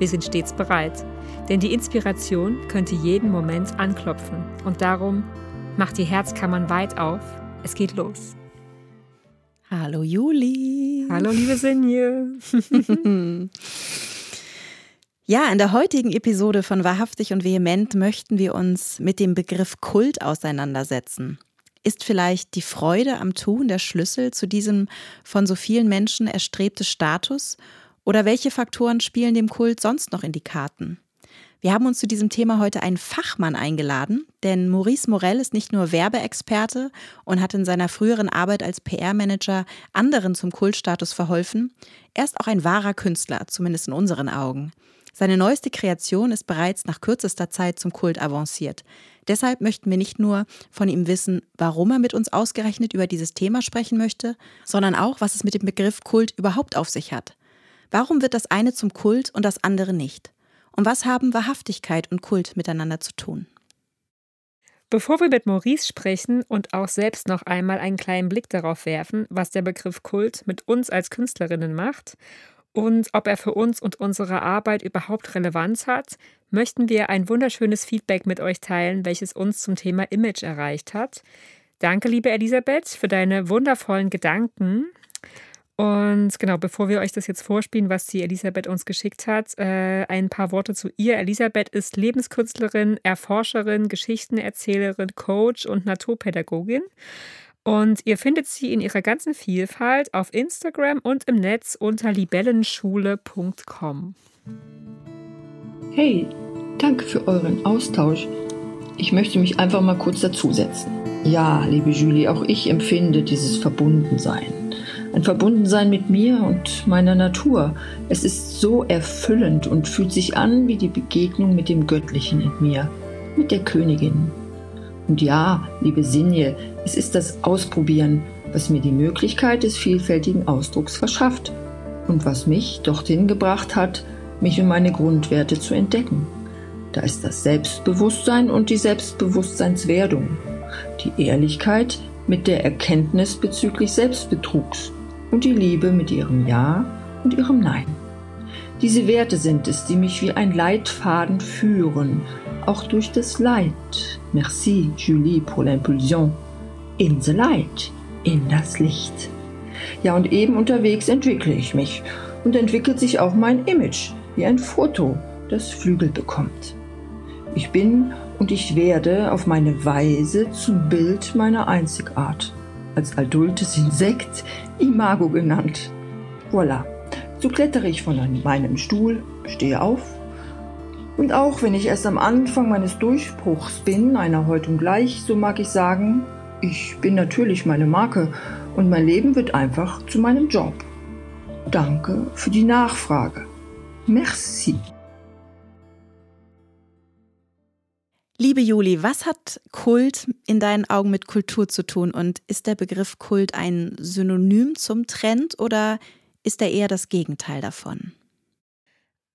Wir sind stets bereit, denn die Inspiration könnte jeden Moment anklopfen. Und darum macht die Herzkammern weit auf. Es geht los. Hallo Juli. Hallo liebe Senje. Ja, in der heutigen Episode von Wahrhaftig und Vehement möchten wir uns mit dem Begriff Kult auseinandersetzen. Ist vielleicht die Freude am Tun der Schlüssel zu diesem von so vielen Menschen erstrebte Status? Oder welche Faktoren spielen dem Kult sonst noch in die Karten? Wir haben uns zu diesem Thema heute einen Fachmann eingeladen, denn Maurice Morel ist nicht nur Werbeexperte und hat in seiner früheren Arbeit als PR-Manager anderen zum Kultstatus verholfen, er ist auch ein wahrer Künstler, zumindest in unseren Augen. Seine neueste Kreation ist bereits nach kürzester Zeit zum Kult avanciert. Deshalb möchten wir nicht nur von ihm wissen, warum er mit uns ausgerechnet über dieses Thema sprechen möchte, sondern auch, was es mit dem Begriff Kult überhaupt auf sich hat. Warum wird das eine zum Kult und das andere nicht? Und was haben Wahrhaftigkeit und Kult miteinander zu tun? Bevor wir mit Maurice sprechen und auch selbst noch einmal einen kleinen Blick darauf werfen, was der Begriff Kult mit uns als Künstlerinnen macht und ob er für uns und unsere Arbeit überhaupt Relevanz hat, möchten wir ein wunderschönes Feedback mit euch teilen, welches uns zum Thema Image erreicht hat. Danke, liebe Elisabeth, für deine wundervollen Gedanken. Und genau, bevor wir euch das jetzt vorspielen, was die Elisabeth uns geschickt hat, äh, ein paar Worte zu ihr. Elisabeth ist Lebenskünstlerin, Erforscherin, Geschichtenerzählerin, Coach und Naturpädagogin. Und ihr findet sie in ihrer ganzen Vielfalt auf Instagram und im Netz unter libellenschule.com. Hey, danke für euren Austausch. Ich möchte mich einfach mal kurz dazusetzen. Ja, liebe Julie, auch ich empfinde dieses Verbundensein. Ein Verbundensein mit mir und meiner Natur. Es ist so erfüllend und fühlt sich an wie die Begegnung mit dem Göttlichen in mir, mit der Königin, und ja, liebe Sinje, es ist das Ausprobieren, was mir die Möglichkeit des vielfältigen Ausdrucks verschafft und was mich dorthin gebracht hat, mich und meine Grundwerte zu entdecken. Da ist das Selbstbewusstsein und die Selbstbewusstseinswerdung, die Ehrlichkeit mit der Erkenntnis bezüglich Selbstbetrugs und die Liebe mit ihrem Ja und ihrem Nein. Diese Werte sind es, die mich wie ein Leitfaden führen, auch durch das Leid. Merci, Julie, pour l'impulsion. In the light, in das Licht. Ja, und eben unterwegs entwickle ich mich und entwickelt sich auch mein Image, wie ein Foto, das Flügel bekommt. Ich bin und ich werde auf meine Weise zum Bild meiner Einzigart, als adultes Insekt Imago genannt. Voilà. So klettere ich von meinem Stuhl, stehe auf. Und auch wenn ich erst am Anfang meines Durchbruchs bin, einer Häutung gleich, so mag ich sagen, ich bin natürlich meine Marke und mein Leben wird einfach zu meinem Job. Danke für die Nachfrage. Merci. Liebe Juli, was hat Kult in deinen Augen mit Kultur zu tun und ist der Begriff Kult ein Synonym zum Trend oder ist er eher das Gegenteil davon?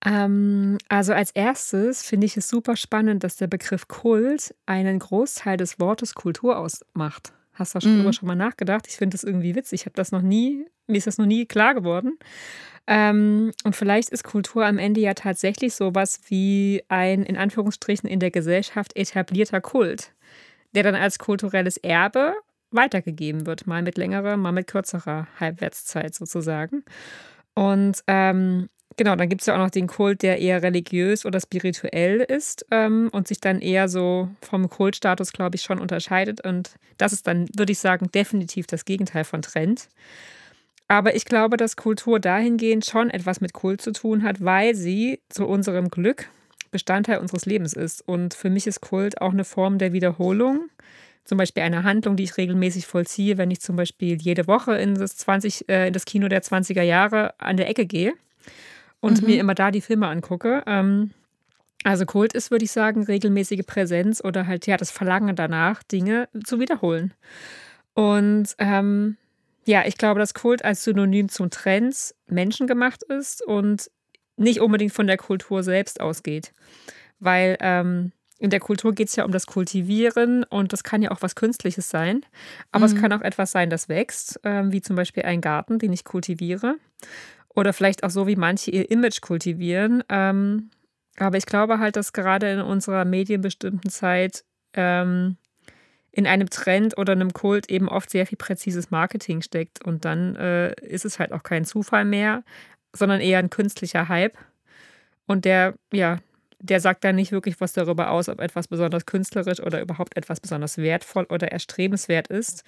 Ähm, also als erstes finde ich es super spannend, dass der Begriff Kult einen Großteil des Wortes Kultur ausmacht. Hast du darüber mhm. schon mal nachgedacht? Ich finde das irgendwie witzig. Ich habe das noch nie, mir ist das noch nie klar geworden. Ähm, und vielleicht ist Kultur am Ende ja tatsächlich sowas wie ein in Anführungsstrichen in der Gesellschaft etablierter Kult, der dann als kulturelles Erbe weitergegeben wird, mal mit längerer, mal mit kürzerer Halbwertszeit sozusagen. Und ähm, genau, dann gibt es ja auch noch den Kult, der eher religiös oder spirituell ist ähm, und sich dann eher so vom Kultstatus, glaube ich, schon unterscheidet. Und das ist dann, würde ich sagen, definitiv das Gegenteil von Trend. Aber ich glaube, dass Kultur dahingehend schon etwas mit Kult zu tun hat, weil sie zu unserem Glück Bestandteil unseres Lebens ist. Und für mich ist Kult auch eine Form der Wiederholung zum Beispiel eine Handlung, die ich regelmäßig vollziehe, wenn ich zum Beispiel jede Woche in das, 20, äh, in das Kino der 20er Jahre an der Ecke gehe und mhm. mir immer da die Filme angucke. Ähm, Also Kult ist, würde ich sagen, regelmäßige Präsenz oder halt ja das Verlangen danach, Dinge zu wiederholen. Und ähm, ja, ich glaube, dass Kult als Synonym zum Trends menschengemacht ist und nicht unbedingt von der Kultur selbst ausgeht. Weil ähm, in der Kultur geht es ja um das Kultivieren und das kann ja auch was Künstliches sein. Aber mhm. es kann auch etwas sein, das wächst, äh, wie zum Beispiel ein Garten, den ich kultiviere. Oder vielleicht auch so, wie manche ihr Image kultivieren. Ähm, aber ich glaube halt, dass gerade in unserer medienbestimmten Zeit ähm, in einem Trend oder einem Kult eben oft sehr viel präzises Marketing steckt. Und dann äh, ist es halt auch kein Zufall mehr, sondern eher ein künstlicher Hype. Und der, ja, der sagt dann nicht wirklich was darüber aus, ob etwas besonders künstlerisch oder überhaupt etwas besonders wertvoll oder erstrebenswert ist.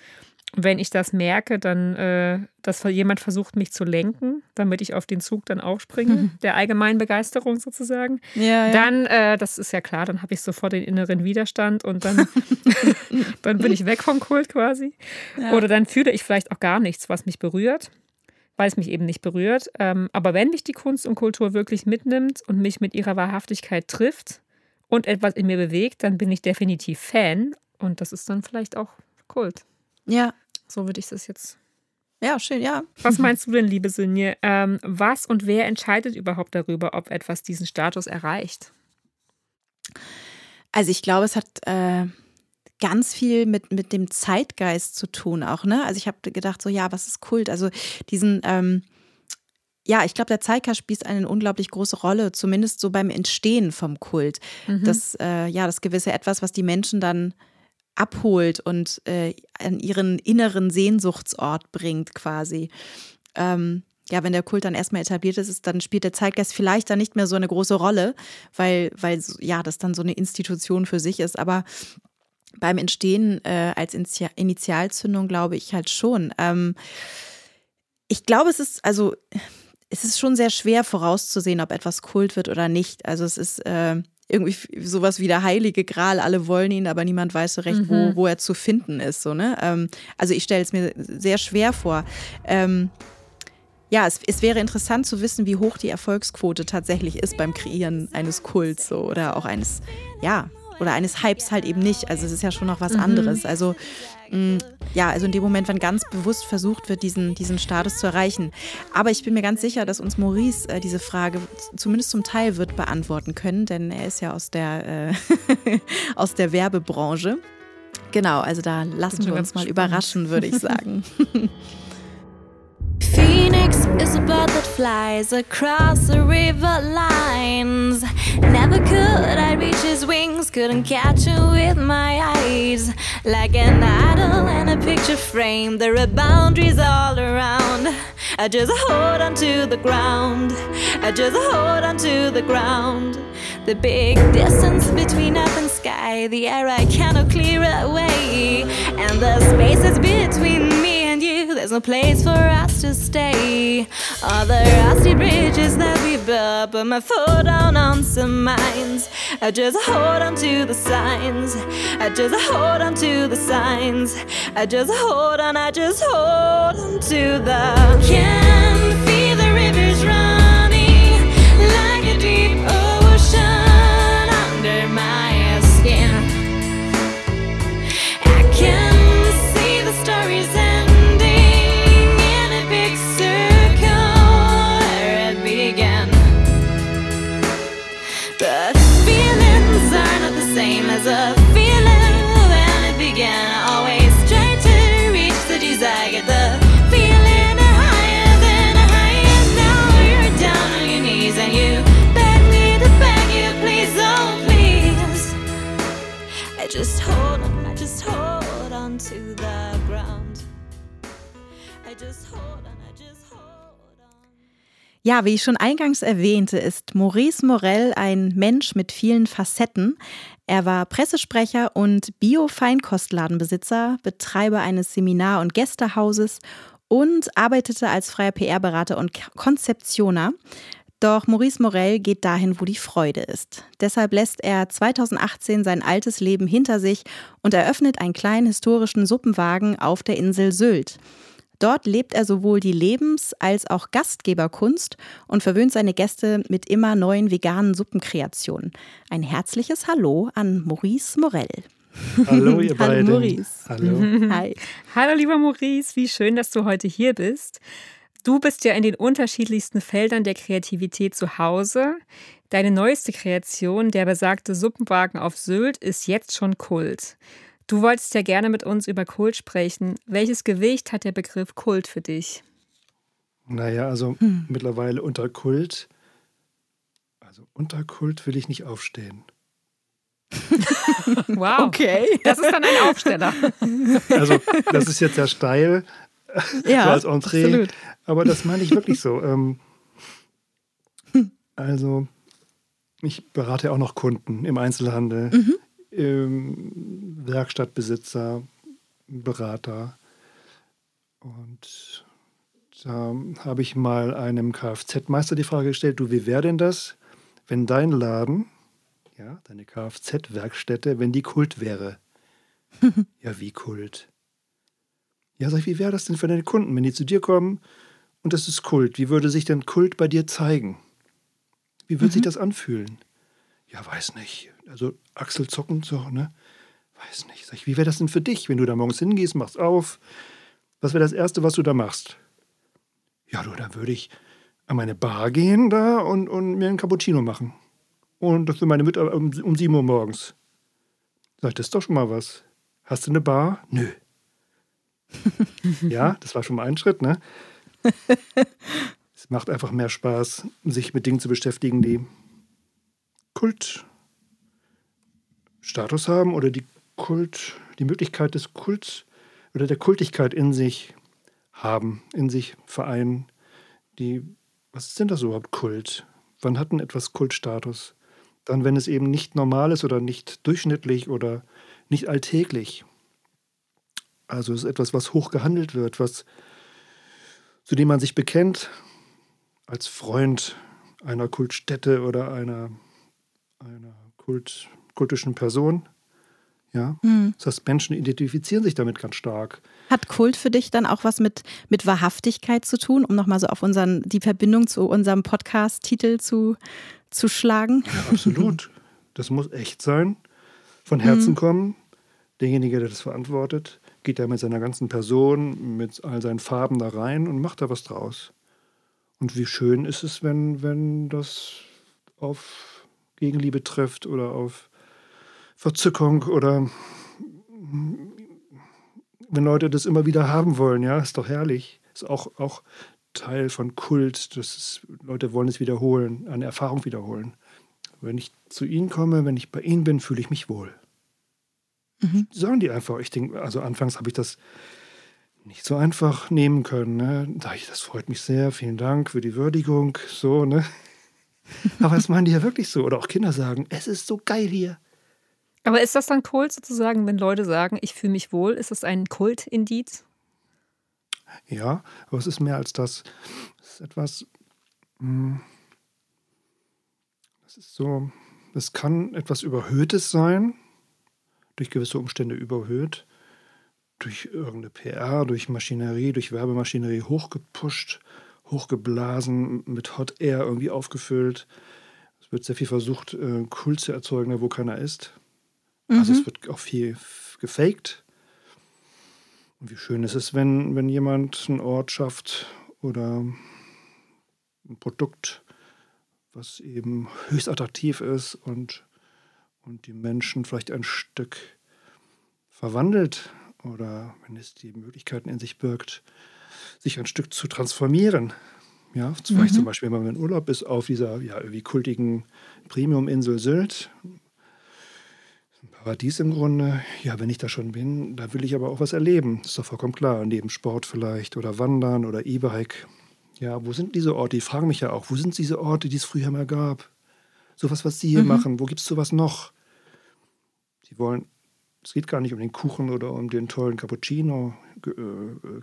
Wenn ich das merke, dann, äh, dass jemand versucht, mich zu lenken, damit ich auf den Zug dann aufspringe, mhm. der allgemeinen Begeisterung sozusagen, ja, ja. dann, äh, das ist ja klar, dann habe ich sofort den inneren Widerstand und dann, dann bin ich weg vom Kult quasi. Ja. Oder dann fühle ich vielleicht auch gar nichts, was mich berührt weil es mich eben nicht berührt. Ähm, aber wenn mich die Kunst und Kultur wirklich mitnimmt und mich mit ihrer Wahrhaftigkeit trifft und etwas in mir bewegt, dann bin ich definitiv Fan und das ist dann vielleicht auch Kult. Ja. So würde ich das jetzt. Ja, schön, ja. Was meinst du denn, liebe Sinje? Ähm, was und wer entscheidet überhaupt darüber, ob etwas diesen Status erreicht? Also ich glaube, es hat äh, ganz viel mit, mit dem Zeitgeist zu tun auch, ne? Also ich habe gedacht, so ja, was ist Kult? Also diesen, ähm, ja, ich glaube, der Zeitgeist spielt eine unglaublich große Rolle, zumindest so beim Entstehen vom Kult. Mhm. Das, äh, ja, das gewisse Etwas, was die Menschen dann abholt und äh, an ihren inneren Sehnsuchtsort bringt, quasi. Ähm, ja, wenn der Kult dann erstmal etabliert ist, ist, dann spielt der Zeitgeist vielleicht dann nicht mehr so eine große Rolle, weil, weil ja, das dann so eine Institution für sich ist. Aber beim Entstehen äh, als Initialzündung glaube ich halt schon. Ähm, ich glaube, es ist also es ist schon sehr schwer vorauszusehen, ob etwas Kult wird oder nicht. Also es ist äh, irgendwie sowas wie der heilige Gral. Alle wollen ihn, aber niemand weiß so recht, mhm. wo, wo er zu finden ist. So, ne? Ähm, also ich stelle es mir sehr schwer vor. Ähm, ja, es, es, wäre interessant zu wissen, wie hoch die Erfolgsquote tatsächlich ist beim Kreieren eines Kults so, oder auch eines, ja, oder eines Hypes halt eben nicht. Also es ist ja schon noch was mhm. anderes. Also mh, mm, ja, also in dem Moment, wenn ganz bewusst versucht wird, diesen, diesen Status zu erreichen. Aber ich bin mir ganz sicher, dass uns Maurice äh, diese Frage zumindest zum Teil wird beantworten können, denn er ist ja aus der, äh, aus der Werbebranche. Genau, also da lassen wir uns mal spannend. überraschen, würde ich sagen. Phoenix is a bird that flies across the river lines. Never could I reach his wings, couldn't catch him with my eyes. Like an idol in a picture frame, there are boundaries all around. I just hold on to the ground. I just hold on to the ground. The big distance between earth and sky, the air I cannot clear away, and the spaces between. There's no place for us to stay. All the rusty bridges that we built, put my foot down on some mines. I just hold on to the signs. I just hold on to the signs. I just hold on. I just hold on to the. Can feel the rivers running like a deep ocean. Ja, wie ich schon eingangs erwähnte, ist Maurice Morell ein Mensch mit vielen Facetten. Er war Pressesprecher und Bio-Feinkostladenbesitzer, Betreiber eines Seminar- und Gästehauses und arbeitete als freier PR-Berater und Konzeptioner. Doch Maurice Morell geht dahin, wo die Freude ist. Deshalb lässt er 2018 sein altes Leben hinter sich und eröffnet einen kleinen historischen Suppenwagen auf der Insel Sylt. Dort lebt er sowohl die Lebens- als auch Gastgeberkunst und verwöhnt seine Gäste mit immer neuen veganen Suppenkreationen. Ein herzliches Hallo an Maurice Morell. Hallo, ihr beiden. Hallo, Maurice. Hallo. Hi. Hallo, lieber Maurice, wie schön, dass du heute hier bist. Du bist ja in den unterschiedlichsten Feldern der Kreativität zu Hause. Deine neueste Kreation, der besagte Suppenwagen auf Sylt, ist jetzt schon Kult. Du wolltest ja gerne mit uns über Kult sprechen. Welches Gewicht hat der Begriff Kult für dich? Naja, also Hm. mittlerweile unter Kult. Also unter Kult will ich nicht aufstehen. Wow, Okay. das ist dann ein Aufsteller. Also, das ist jetzt sehr steil, Ja, so als Entree. absolut. Aber das meine ich wirklich so. Ähm, also, ich berate auch noch Kunden im Einzelhandel, Mhm. Ähm, Werkstattbesitzer, Berater. Und da habe ich mal einem Kfz-Meister die Frage gestellt: Du, wie wäre denn das, wenn dein Laden, ja, deine Kfz-Werkstätte, wenn die Kult wäre? ja, wie Kult? Ja, sag ich, wie wäre das denn für deine Kunden, wenn die zu dir kommen und das ist Kult? Wie würde sich denn Kult bei dir zeigen? Wie würde sich das anfühlen? Ja, weiß nicht. Also Achselzucken, so, ne? Weiß nicht. Sag ich, wie wäre das denn für dich, wenn du da morgens hingehst, machst auf? Was wäre das Erste, was du da machst? Ja, du, dann würde ich an meine Bar gehen da und, und mir einen Cappuccino machen. Und das für meine Mitarbeiter um, um 7 Uhr morgens. Sag ich, das ist doch schon mal was. Hast du eine Bar? Nö. ja, das war schon mal ein Schritt, ne? es macht einfach mehr Spaß, sich mit Dingen zu beschäftigen, die Kultstatus haben oder die Kult, die Möglichkeit des Kults oder der Kultigkeit in sich haben, in sich vereinen. Die, was denn das überhaupt Kult? Wann hat denn etwas Kultstatus? Dann, wenn es eben nicht normal ist oder nicht durchschnittlich oder nicht alltäglich. Also es ist etwas, was hoch gehandelt wird, was, zu dem man sich bekennt als Freund einer Kultstätte oder einer, einer Kult, kultischen Person. Ja? Hm. Das heißt, Menschen identifizieren sich damit ganz stark. Hat Kult für dich dann auch was mit, mit Wahrhaftigkeit zu tun, um nochmal so auf unseren, die Verbindung zu unserem Podcast-Titel zu, zu schlagen? Ja, absolut. Das muss echt sein, von Herzen kommen. Derjenige, der das verantwortet, geht da mit seiner ganzen Person, mit all seinen Farben da rein und macht da was draus. Und wie schön ist es, wenn, wenn das auf Gegenliebe trifft oder auf Verzückung oder wenn Leute das immer wieder haben wollen, ja, ist doch herrlich. Ist auch, auch Teil von Kult. Das ist, Leute wollen es wiederholen, eine Erfahrung wiederholen. Wenn ich zu ihnen komme, wenn ich bei ihnen bin, fühle ich mich wohl. Mhm. Sagen die einfach. Ich denke, also anfangs habe ich das nicht so einfach nehmen können. Ne? Da ich, das freut mich sehr, vielen Dank für die Würdigung. So, ne? Aber das meinen die ja wirklich so. Oder auch Kinder sagen, es ist so geil hier. Aber ist das dann Kult sozusagen, wenn Leute sagen, ich fühle mich wohl? Ist das ein Kultindiz? Ja, aber es ist mehr als das. Es ist etwas. mh, Das ist so. Es kann etwas Überhöhtes sein, durch gewisse Umstände überhöht, durch irgendeine PR, durch Maschinerie, durch Werbemaschinerie hochgepusht, hochgeblasen, mit Hot Air irgendwie aufgefüllt. Es wird sehr viel versucht, äh, Kult zu erzeugen, da wo keiner ist. Also es wird auch viel gefaked. Und wie schön ist es, wenn, wenn jemand einen Ort schafft oder ein Produkt, was eben höchst attraktiv ist und, und die Menschen vielleicht ein Stück verwandelt oder wenn es die Möglichkeiten in sich birgt, sich ein Stück zu transformieren. Ja, vielleicht zum Beispiel, wenn man in Urlaub ist auf dieser ja, irgendwie kultigen Premium-Insel Sylt, ein Paradies im Grunde. Ja, wenn ich da schon bin, da will ich aber auch was erleben. Das ist doch vollkommen klar. Neben Sport vielleicht oder Wandern oder E-Bike. Ja, wo sind diese Orte? Die fragen mich ja auch, wo sind diese Orte, die es früher mal gab? Sowas, was Sie hier machen, wo gibt es sowas noch? Sie wollen, es geht gar nicht um den Kuchen oder um den tollen Cappuccino,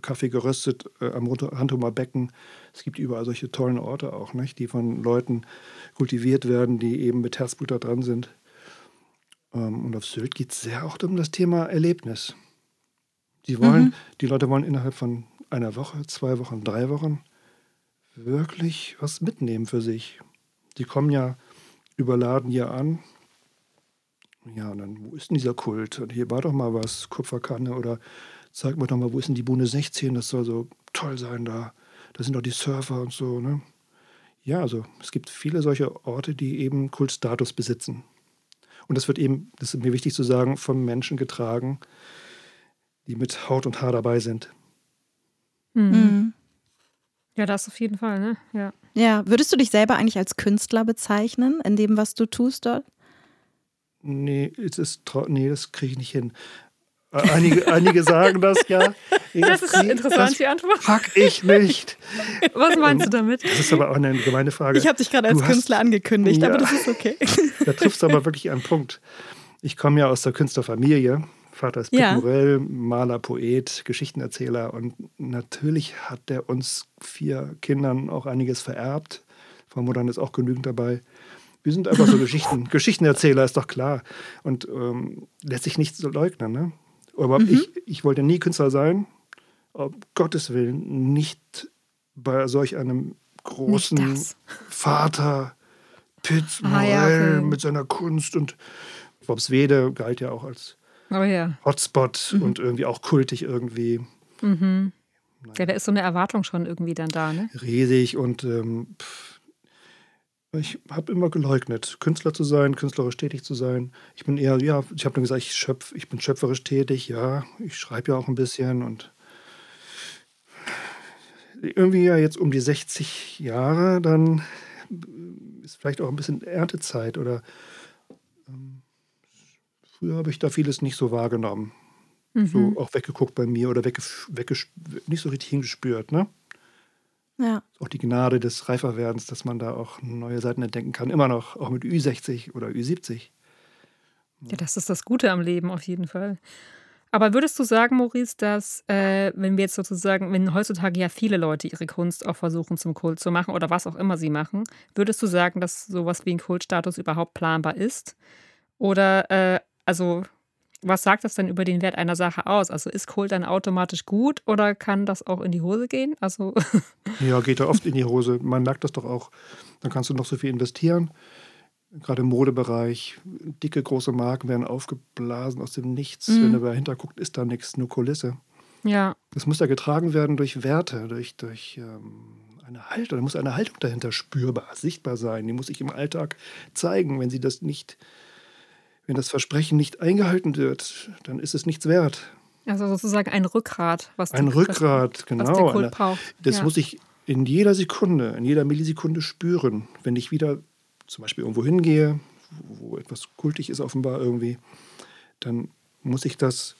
Kaffee geröstet äh, am Randhumer Becken. Es gibt überall solche tollen Orte auch, nicht? die von Leuten kultiviert werden, die eben mit Herzblut da dran sind. Ähm, Und auf Sylt geht es sehr auch um das Thema Erlebnis. Die wollen, die Leute wollen innerhalb von einer Woche, zwei Wochen, drei Wochen wirklich was mitnehmen für sich. Die kommen ja überladen hier an. Ja, und dann, wo ist denn dieser Kult? Und hier war doch mal was, Kupferkanne oder zeig mir doch mal, wo ist denn die Bühne 16? Das soll so toll sein da. Da sind doch die Surfer und so, ne? Ja, also es gibt viele solche Orte, die eben Kultstatus besitzen. Und das wird eben, das ist mir wichtig zu sagen, von Menschen getragen, die mit Haut und Haar dabei sind. Mhm. Mhm. Ja, das auf jeden Fall, ne? Ja. Ja, würdest du dich selber eigentlich als Künstler bezeichnen, in dem, was du tust dort? Nee, es ist, nee das kriege ich nicht hin. Einige, einige sagen das ja. Das ist interessant, die Antwort. Pack ich nicht. Was meinst du damit? Das ist aber auch eine gemeine Frage. Ich habe dich gerade als du Künstler hast, angekündigt, ja, aber das ist okay. Da triffst du aber wirklich einen Punkt. Ich komme ja aus der Künstlerfamilie. Vater ist ja. Morell, Maler, Poet, Geschichtenerzähler. Und natürlich hat der uns vier Kindern auch einiges vererbt. Von Muttern ist auch genügend dabei. Wir sind einfach so Geschichten, Geschichtenerzähler, ist doch klar. Und ähm, lässt sich nicht so leugnen. Ne? Aber mhm. ich, ich wollte nie Künstler sein. Um Gottes Willen, nicht bei solch einem großen Vater Pitt ah, ja, okay. mit seiner Kunst und Wede galt ja auch als oh, ja. Hotspot mhm. und irgendwie auch kultig irgendwie. Mhm. Ja, da ist so eine Erwartung schon irgendwie dann da, ne? Riesig und ähm, pff, ich habe immer geleugnet, Künstler zu sein, künstlerisch tätig zu sein. Ich bin eher, ja, ich habe nur gesagt, ich, schöpf, ich bin schöpferisch tätig, ja, ich schreibe ja auch ein bisschen und irgendwie ja jetzt um die 60 Jahre, dann ist vielleicht auch ein bisschen Erntezeit oder ähm, früher habe ich da vieles nicht so wahrgenommen. Mhm. So auch weggeguckt bei mir oder wegge, nicht so richtig hingespürt, ne? Ja. Auch die Gnade des Reiferwerdens, dass man da auch neue Seiten entdecken kann. Immer noch, auch mit Ü60 oder Ü70. Ja, das ist das Gute am Leben auf jeden Fall. Aber würdest du sagen, Maurice, dass, äh, wenn wir jetzt sozusagen, wenn heutzutage ja viele Leute ihre Kunst auch versuchen zum Kult zu machen oder was auch immer sie machen, würdest du sagen, dass sowas wie ein Kultstatus überhaupt planbar ist? Oder, äh, also was sagt das denn über den Wert einer Sache aus? Also ist Kult dann automatisch gut oder kann das auch in die Hose gehen? Also ja, geht da oft in die Hose. Man merkt das doch auch. Dann kannst du noch so viel investieren. Gerade im Modebereich, dicke, große Marken werden aufgeblasen aus dem Nichts. Mhm. Wenn du dahinter guckst, ist da nichts, nur Kulisse. Ja. Das muss ja getragen werden durch Werte, durch, durch ähm, eine Haltung. Da muss eine Haltung dahinter spürbar, sichtbar sein. Die muss sich im Alltag zeigen. Wenn sie das nicht wenn das Versprechen nicht eingehalten wird, dann ist es nichts wert. Also sozusagen ein Rückgrat, was ein die, Rückgrat, was, genau. Was der Kult braucht. Das ja. muss ich in jeder Sekunde, in jeder Millisekunde spüren, wenn ich wieder zum Beispiel irgendwo hingehe, wo etwas kultig ist offenbar irgendwie, dann muss ich das,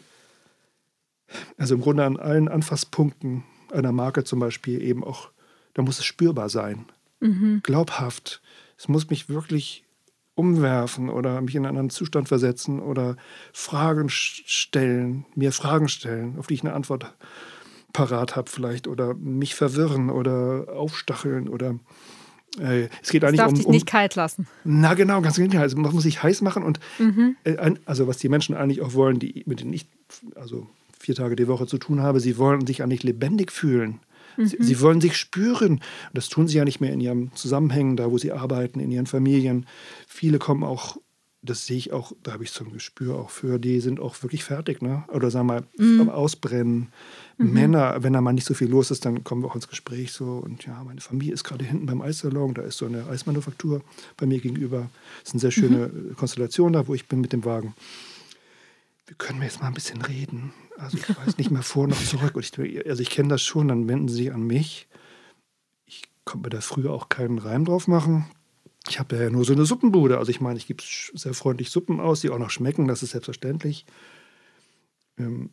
also im Grunde an allen Anfasspunkten einer Marke zum Beispiel eben auch, da muss es spürbar sein, mhm. glaubhaft. Es muss mich wirklich umwerfen oder mich in einen anderen Zustand versetzen oder Fragen stellen, mir Fragen stellen, auf die ich eine Antwort parat habe vielleicht oder mich verwirren oder aufstacheln oder äh, es geht eigentlich darf um, dich nicht kalt lassen. Na genau, ganz genau. Also man muss sich heiß machen und mhm. äh, also was die Menschen eigentlich auch wollen, die mit denen ich also vier Tage die Woche zu tun habe, sie wollen sich eigentlich lebendig fühlen. Mhm. Sie, sie, wollen sich spüren. Und das tun sie ja nicht mehr in ihren Zusammenhängen, da wo sie arbeiten, in ihren Familien. Viele kommen auch, das sehe ich auch, da habe ich so ein Gespür auch für, die sind auch wirklich fertig, ne? Oder sagen wir mal, mhm. am Ausbrennen. Mhm. Männer, wenn da mal nicht so viel los ist, dann kommen wir auch ins Gespräch so. Und ja, meine Familie ist gerade hinten beim Eissalon, da ist so eine Eismanufaktur bei mir gegenüber. Das ist eine sehr schöne mhm. Konstellation da, wo ich bin mit dem Wagen wir können jetzt mal ein bisschen reden. Also ich weiß nicht mehr vor noch zurück. Ich, also ich kenne das schon, dann wenden sie an mich. Ich konnte mir da früher auch keinen Reim drauf machen. Ich habe ja nur so eine Suppenbude. Also ich meine, ich gebe sehr freundlich Suppen aus, die auch noch schmecken, das ist selbstverständlich. Ähm,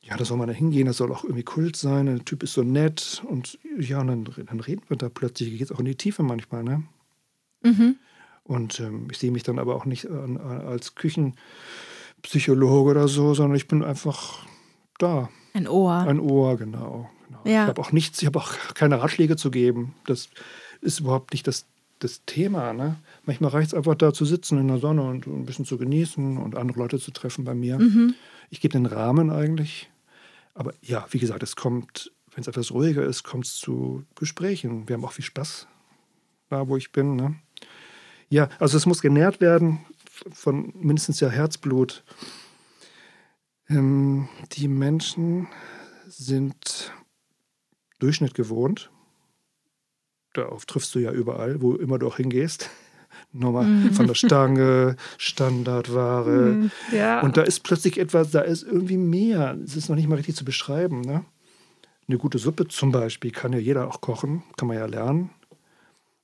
ja, da soll man da hingehen, das soll auch irgendwie Kult sein. Der Typ ist so nett und ja, und dann, dann reden wir da plötzlich, geht es auch in die Tiefe manchmal, ne? Mhm. Und ähm, ich sehe mich dann aber auch nicht an, als Küchen Psychologe oder so, sondern ich bin einfach da. Ein Ohr. Ein Ohr, genau. genau. Ja. Ich habe auch nichts, ich habe auch keine Ratschläge zu geben. Das ist überhaupt nicht das, das Thema. Ne? Manchmal reicht es einfach da zu sitzen in der Sonne und ein bisschen zu genießen und andere Leute zu treffen bei mir. Mhm. Ich gebe den Rahmen eigentlich. Aber ja, wie gesagt, es kommt, wenn es etwas ruhiger ist, kommt es zu Gesprächen. Wir haben auch viel Spaß da, wo ich bin. Ne? Ja, also es muss genährt werden von mindestens ja Herzblut. Ähm, die Menschen sind Durchschnitt gewohnt. Darauf triffst du ja überall, wo immer du auch hingehst. Nochmal mhm. von der Stange, Standardware. Mhm, ja. Und da ist plötzlich etwas, da ist irgendwie mehr. Es ist noch nicht mal richtig zu beschreiben. Ne? Eine gute Suppe zum Beispiel kann ja jeder auch kochen, kann man ja lernen.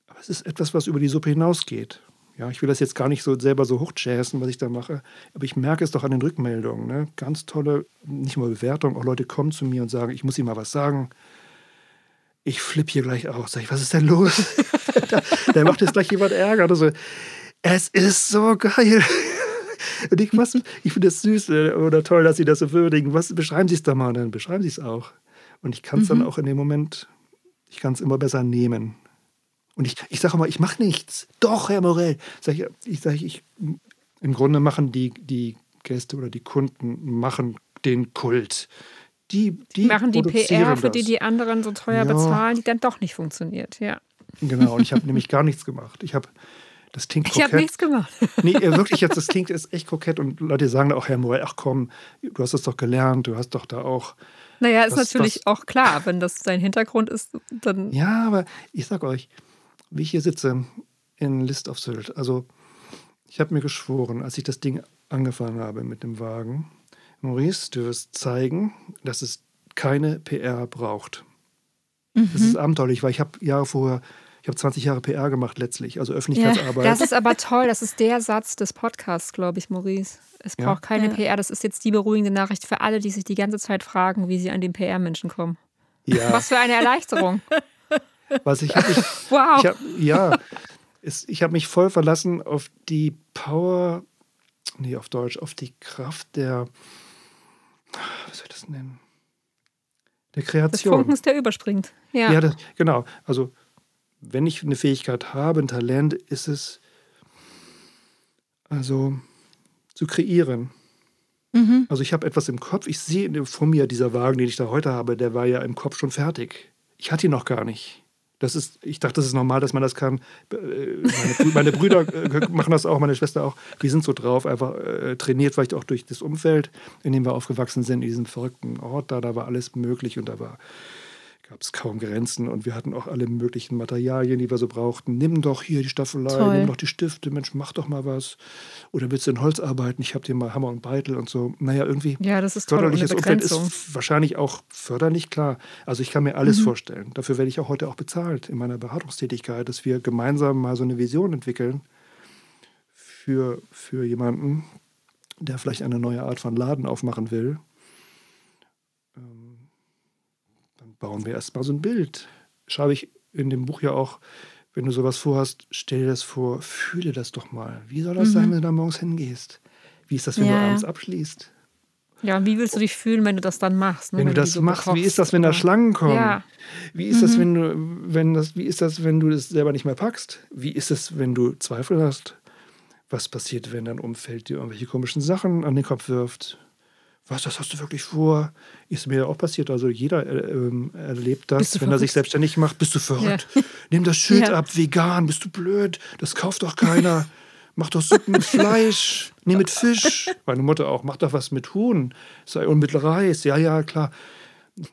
Aber es ist etwas, was über die Suppe hinausgeht. Ja, ich will das jetzt gar nicht so selber so hochjazzen, was ich da mache, aber ich merke es doch an den Rückmeldungen. Ne? Ganz tolle, nicht nur Bewertungen, auch Leute kommen zu mir und sagen, ich muss Ihnen mal was sagen. Ich flippe hier gleich aus. Sag ich, was ist denn los? da, da, macht jetzt gleich jemand Ärger. Oder so. Es ist so geil. Und ich, ich finde es süß äh, oder toll, dass Sie das so würdigen. Was, beschreiben Sie es da mal und dann beschreiben Sie es auch. Und ich kann es mhm. dann auch in dem Moment, ich kann es immer besser nehmen. Und ich, ich sage mal, ich mache nichts. Doch, Herr Morell. Sag ich, ich sage, ich, im Grunde machen die, die Gäste oder die Kunden machen den Kult. Die, die machen die PR, für die die anderen so teuer ja. bezahlen, die dann doch nicht funktioniert. Ja. Genau, und ich habe nämlich gar nichts gemacht. Ich habe das klingt kokett. Ich habe nichts gemacht. nee, wirklich jetzt, das klingt ist echt kokett und Leute sagen auch, Herr Morell, ach komm, du hast das doch gelernt, du hast doch da auch. Naja, ist das, natürlich das, auch klar, wenn das sein Hintergrund ist, dann. Ja, aber ich sag euch, wie ich hier sitze in List of Sylt. Also ich habe mir geschworen, als ich das Ding angefangen habe mit dem Wagen, Maurice, du wirst zeigen, dass es keine PR braucht. Mhm. Das ist abenteuerlich, weil ich habe Jahre vorher, ich habe 20 Jahre PR gemacht letztlich, also Öffentlichkeitsarbeit. Ja, das ist aber toll, das ist der Satz des Podcasts, glaube ich, Maurice. Es braucht ja. keine ja. PR, das ist jetzt die beruhigende Nachricht für alle, die sich die ganze Zeit fragen, wie sie an den PR-Menschen kommen. Ja. Was für eine Erleichterung. Was ich habe wow. ich hab, ja, es, ich habe mich voll verlassen auf die Power, nee, auf Deutsch, auf die Kraft der, was soll ich das nennen? Der Kreation. Des Funkens, der überspringt. Ja, ja das, genau. Also, wenn ich eine Fähigkeit habe, ein Talent, ist es, also, zu kreieren. Mhm. Also, ich habe etwas im Kopf. Ich sehe vor mir, dieser Wagen, den ich da heute habe, der war ja im Kopf schon fertig. Ich hatte ihn noch gar nicht. Das ist, ich dachte, das ist normal, dass man das kann. Äh, meine, Brüder äh, machen das auch, meine Schwester auch. Wir sind so drauf, einfach äh, trainiert, vielleicht auch durch das Umfeld, in dem wir aufgewachsen sind, in diesem verrückten Ort da. Da war alles möglich und da war gab es kaum Grenzen und wir hatten auch alle möglichen Materialien, die wir so brauchten. Nimm doch hier die Staffelei, Toll. nimm doch die Stifte, Mensch, mach doch mal was. Oder willst du in Holz arbeiten? Ich habe dir mal Hammer und Beitel und so. Naja, irgendwie ja, das ist förderliches Umfeld ist wahrscheinlich auch förderlich, klar. Also ich kann mir alles mhm. vorstellen. Dafür werde ich auch heute auch bezahlt in meiner Beratungstätigkeit, dass wir gemeinsam mal so eine Vision entwickeln für, für jemanden, der vielleicht eine neue Art von Laden aufmachen will bauen wir erstmal so ein Bild. Schreibe ich in dem Buch ja auch, wenn du sowas vorhast, stell dir das vor, fühle das doch mal. Wie soll das mhm. sein, wenn du da morgens hingehst? Wie ist das, wenn ja. du abends abschließt? Ja, und wie willst du dich fühlen, wenn du das dann machst? Ne? Wenn, wenn, du das machst, bekochst, wie ist das, wenn da Schlangen kommen? Ja. Wie ist mhm. das, wenn du, wenn das, wie ist das, wenn du das selber nicht mehr packst? Wie ist es, wenn du Zweifel hast? Was passiert, wenn dein Umfeld dir irgendwelche komischen Sachen an den Kopf wirft? Was, das hast du wirklich vor? Ist mir ja auch passiert. Also jeder äh, ähm, erlebt das, wenn verrückt? er sich selbstständig macht. Bist du verrückt? Ja. Nimm das Schild ja. ab, vegan, bist du blöd? Das kauft doch keiner. mach doch Suppen mit Fleisch, nee, mit Fisch. Meine Mutter auch, mach doch was mit Huhn und mit Reis. Ja, ja, klar.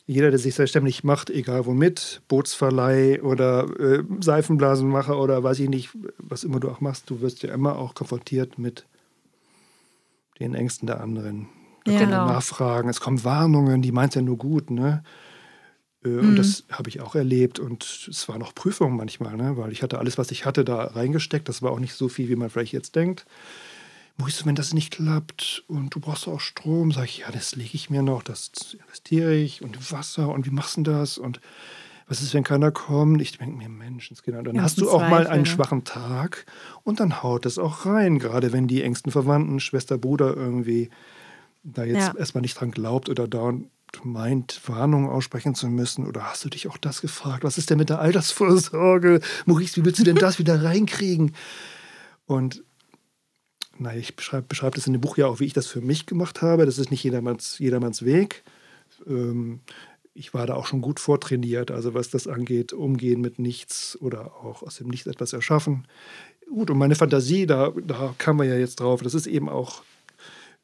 Jeder, der sich selbstständig macht, egal womit, Bootsverleih oder äh, Seifenblasenmacher oder weiß ich nicht, was immer du auch machst, du wirst ja immer auch konfrontiert mit den Ängsten der anderen. Da ja. kommen genau. Nachfragen, es kommen Warnungen, die meint ja nur gut, ne? Äh, und mhm. das habe ich auch erlebt. Und es war noch Prüfung manchmal, ne? weil ich hatte alles, was ich hatte, da reingesteckt. Das war auch nicht so viel, wie man vielleicht jetzt denkt. Maurice, wenn das nicht klappt und du brauchst auch Strom, sage ich, ja, das lege ich mir noch, das investiere ich und Wasser und wie machst du das? Und was ist, wenn keiner kommt? Ich denke mir, Menschenskinder. Dann ja, hast du auch Zweifel, mal einen ne? schwachen Tag und dann haut es auch rein, gerade wenn die engsten Verwandten, Schwester, Bruder irgendwie da jetzt ja. erstmal nicht dran glaubt oder da meint, Warnungen aussprechen zu müssen? Oder hast du dich auch das gefragt? Was ist denn mit der Altersvorsorge? Maurice, wie willst du denn das wieder reinkriegen? Und naja, ich beschreibe beschreib das in dem Buch ja auch, wie ich das für mich gemacht habe. Das ist nicht jedermanns, jedermanns Weg. Ähm, ich war da auch schon gut vortrainiert, also was das angeht, umgehen mit nichts oder auch aus dem Nichts etwas erschaffen. Gut, und meine Fantasie, da, da kam man ja jetzt drauf, das ist eben auch,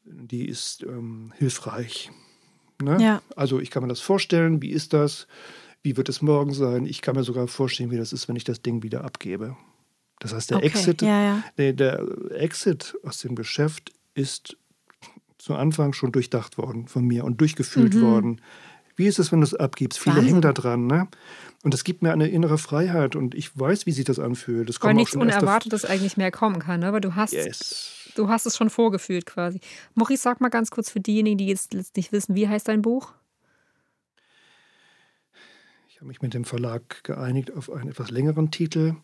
die ist ähm, hilfreich. Ne? Ja. Also ich kann mir das vorstellen, wie ist das, wie wird es morgen sein. Ich kann mir sogar vorstellen, wie das ist, wenn ich das Ding wieder abgebe. Das heißt, der Okay, Exit, ja, ja. Nee, der Exit aus dem Geschäft ist zu Anfang schon durchdacht worden von mir und durchgefühlt worden. Wie ist es, wenn du es abgibst? Viele Mhm. Wahnsinn. hängen da dran, ne? Und das gibt mir eine innere Freiheit und ich weiß, wie sich das anfühlt. Das Weil nichts Unerwartetes eigentlich mehr kommen kann, ne? weil du hast, Yes. Du hast es schon vorgefühlt quasi. Maurice, sag mal ganz kurz für diejenigen, die jetzt jetzt nicht wissen, wie heißt dein Buch? Ich habe mich mit dem Verlag geeinigt auf einen etwas längeren Titel.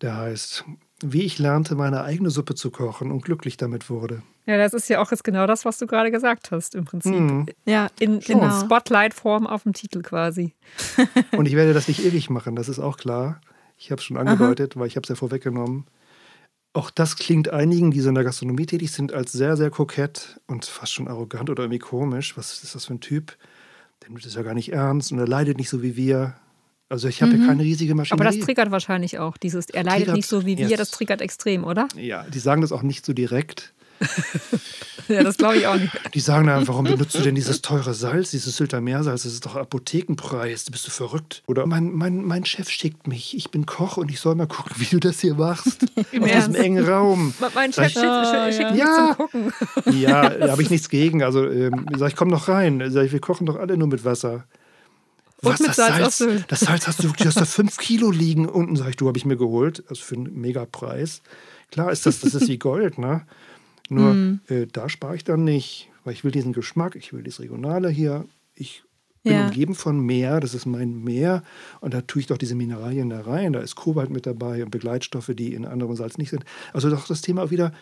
Der heißt Wie ich lernte, meine eigene Suppe zu kochen und glücklich damit wurde. Ja, das ist ja auch jetzt genau das, was du gerade gesagt hast, im Prinzip. Mhm. Ja, In, in Genau. Spotlight-Form auf dem Titel quasi. Und ich werde das nicht ewig machen, das ist auch klar. Ich habe es schon angedeutet, weil ich habe es ja vorweggenommen. Auch das klingt einigen, die so in der Gastronomie tätig sind, als sehr, sehr kokett und fast schon arrogant oder irgendwie komisch. Was ist das für ein Typ? Der nimmt es ja gar nicht ernst und er leidet nicht so wie wir. Also ich habe ja keine riesige Maschinerie. Aber das triggert wahrscheinlich auch dieses, er leidet Triggert, nicht so wie wir, yes. das triggert extrem, oder? ja, die sagen das auch nicht so direkt. Ja, das glaube ich auch nicht. Die sagen dann, warum benutzt du denn dieses teure Salz, dieses Sylter Meersalz? Das ist doch Apothekenpreis. Bist du verrückt? Oder mein, mein, mein Chef schickt mich. Ich bin Koch und ich soll mal gucken, wie du das hier machst. Im Aus diesem engen Raum. Mein Chef ich- schickt, schickt mich Ja. zum Gucken. Ja, da habe ich nichts gegen. Also ähm, sag ich, komm doch rein. Sag ich, wir kochen doch alle nur mit Wasser. Mit das Salz Salz, das Salz hast du wirklich, hast da fünf Kilo liegen. Unten sag ich, du habe ich mir geholt. Also für einen Megapreis. Klar ist das, das ist wie Gold, ne? Nur Mhm. äh, da spare ich dann nicht, weil ich will diesen Geschmack, ich will das Regionale hier. Ich bin Ja. umgeben von Meer, das ist mein Meer. Und da tue ich doch diese Mineralien da rein. Da ist Kobalt mit dabei und Begleitstoffe, die in anderem Salz nicht sind. Also doch das Thema wieder,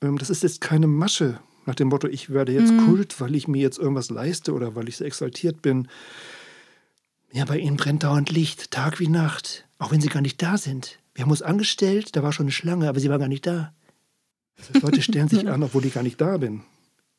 ähm, das ist jetzt keine Masche nach dem Motto, ich werde jetzt Kult, weil ich mir jetzt irgendwas leiste oder weil ich so exaltiert bin. Ja, bei Ihnen brennt dauernd Licht, Tag wie Nacht, auch wenn Sie gar nicht da sind. Wir haben uns angestellt, da war schon eine Schlange, aber Sie war gar nicht da. Das heißt, Leute stellen sich an, obwohl ich gar nicht da bin.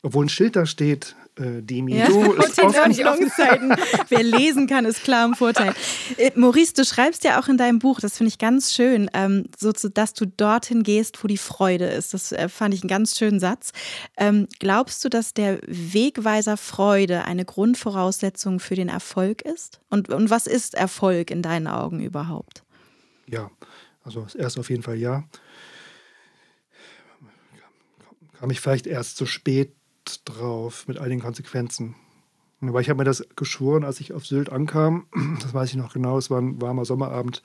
Obwohl ein Schild da steht, äh, Demi, Ja, du und ist offen. Öffnungszeiten. Wer lesen kann, ist klar im Vorteil. Äh, Maurice, du schreibst ja auch in deinem Buch, das finde ich ganz schön, ähm, so, dass du dorthin gehst, wo die Freude ist. Das äh, fand ich einen ganz schönen Satz. Ähm, glaubst du, dass der Wegweiser Freude eine Grundvoraussetzung für den Erfolg ist? Und, und was ist Erfolg in deinen Augen überhaupt? Ja, also das erste auf jeden Fall ja. Kam ich vielleicht erst zu spät drauf mit all den Konsequenzen. Aber ich habe mir das geschworen, als ich auf Sylt ankam. Das weiß ich noch genau. Es war ein warmer Sommerabend.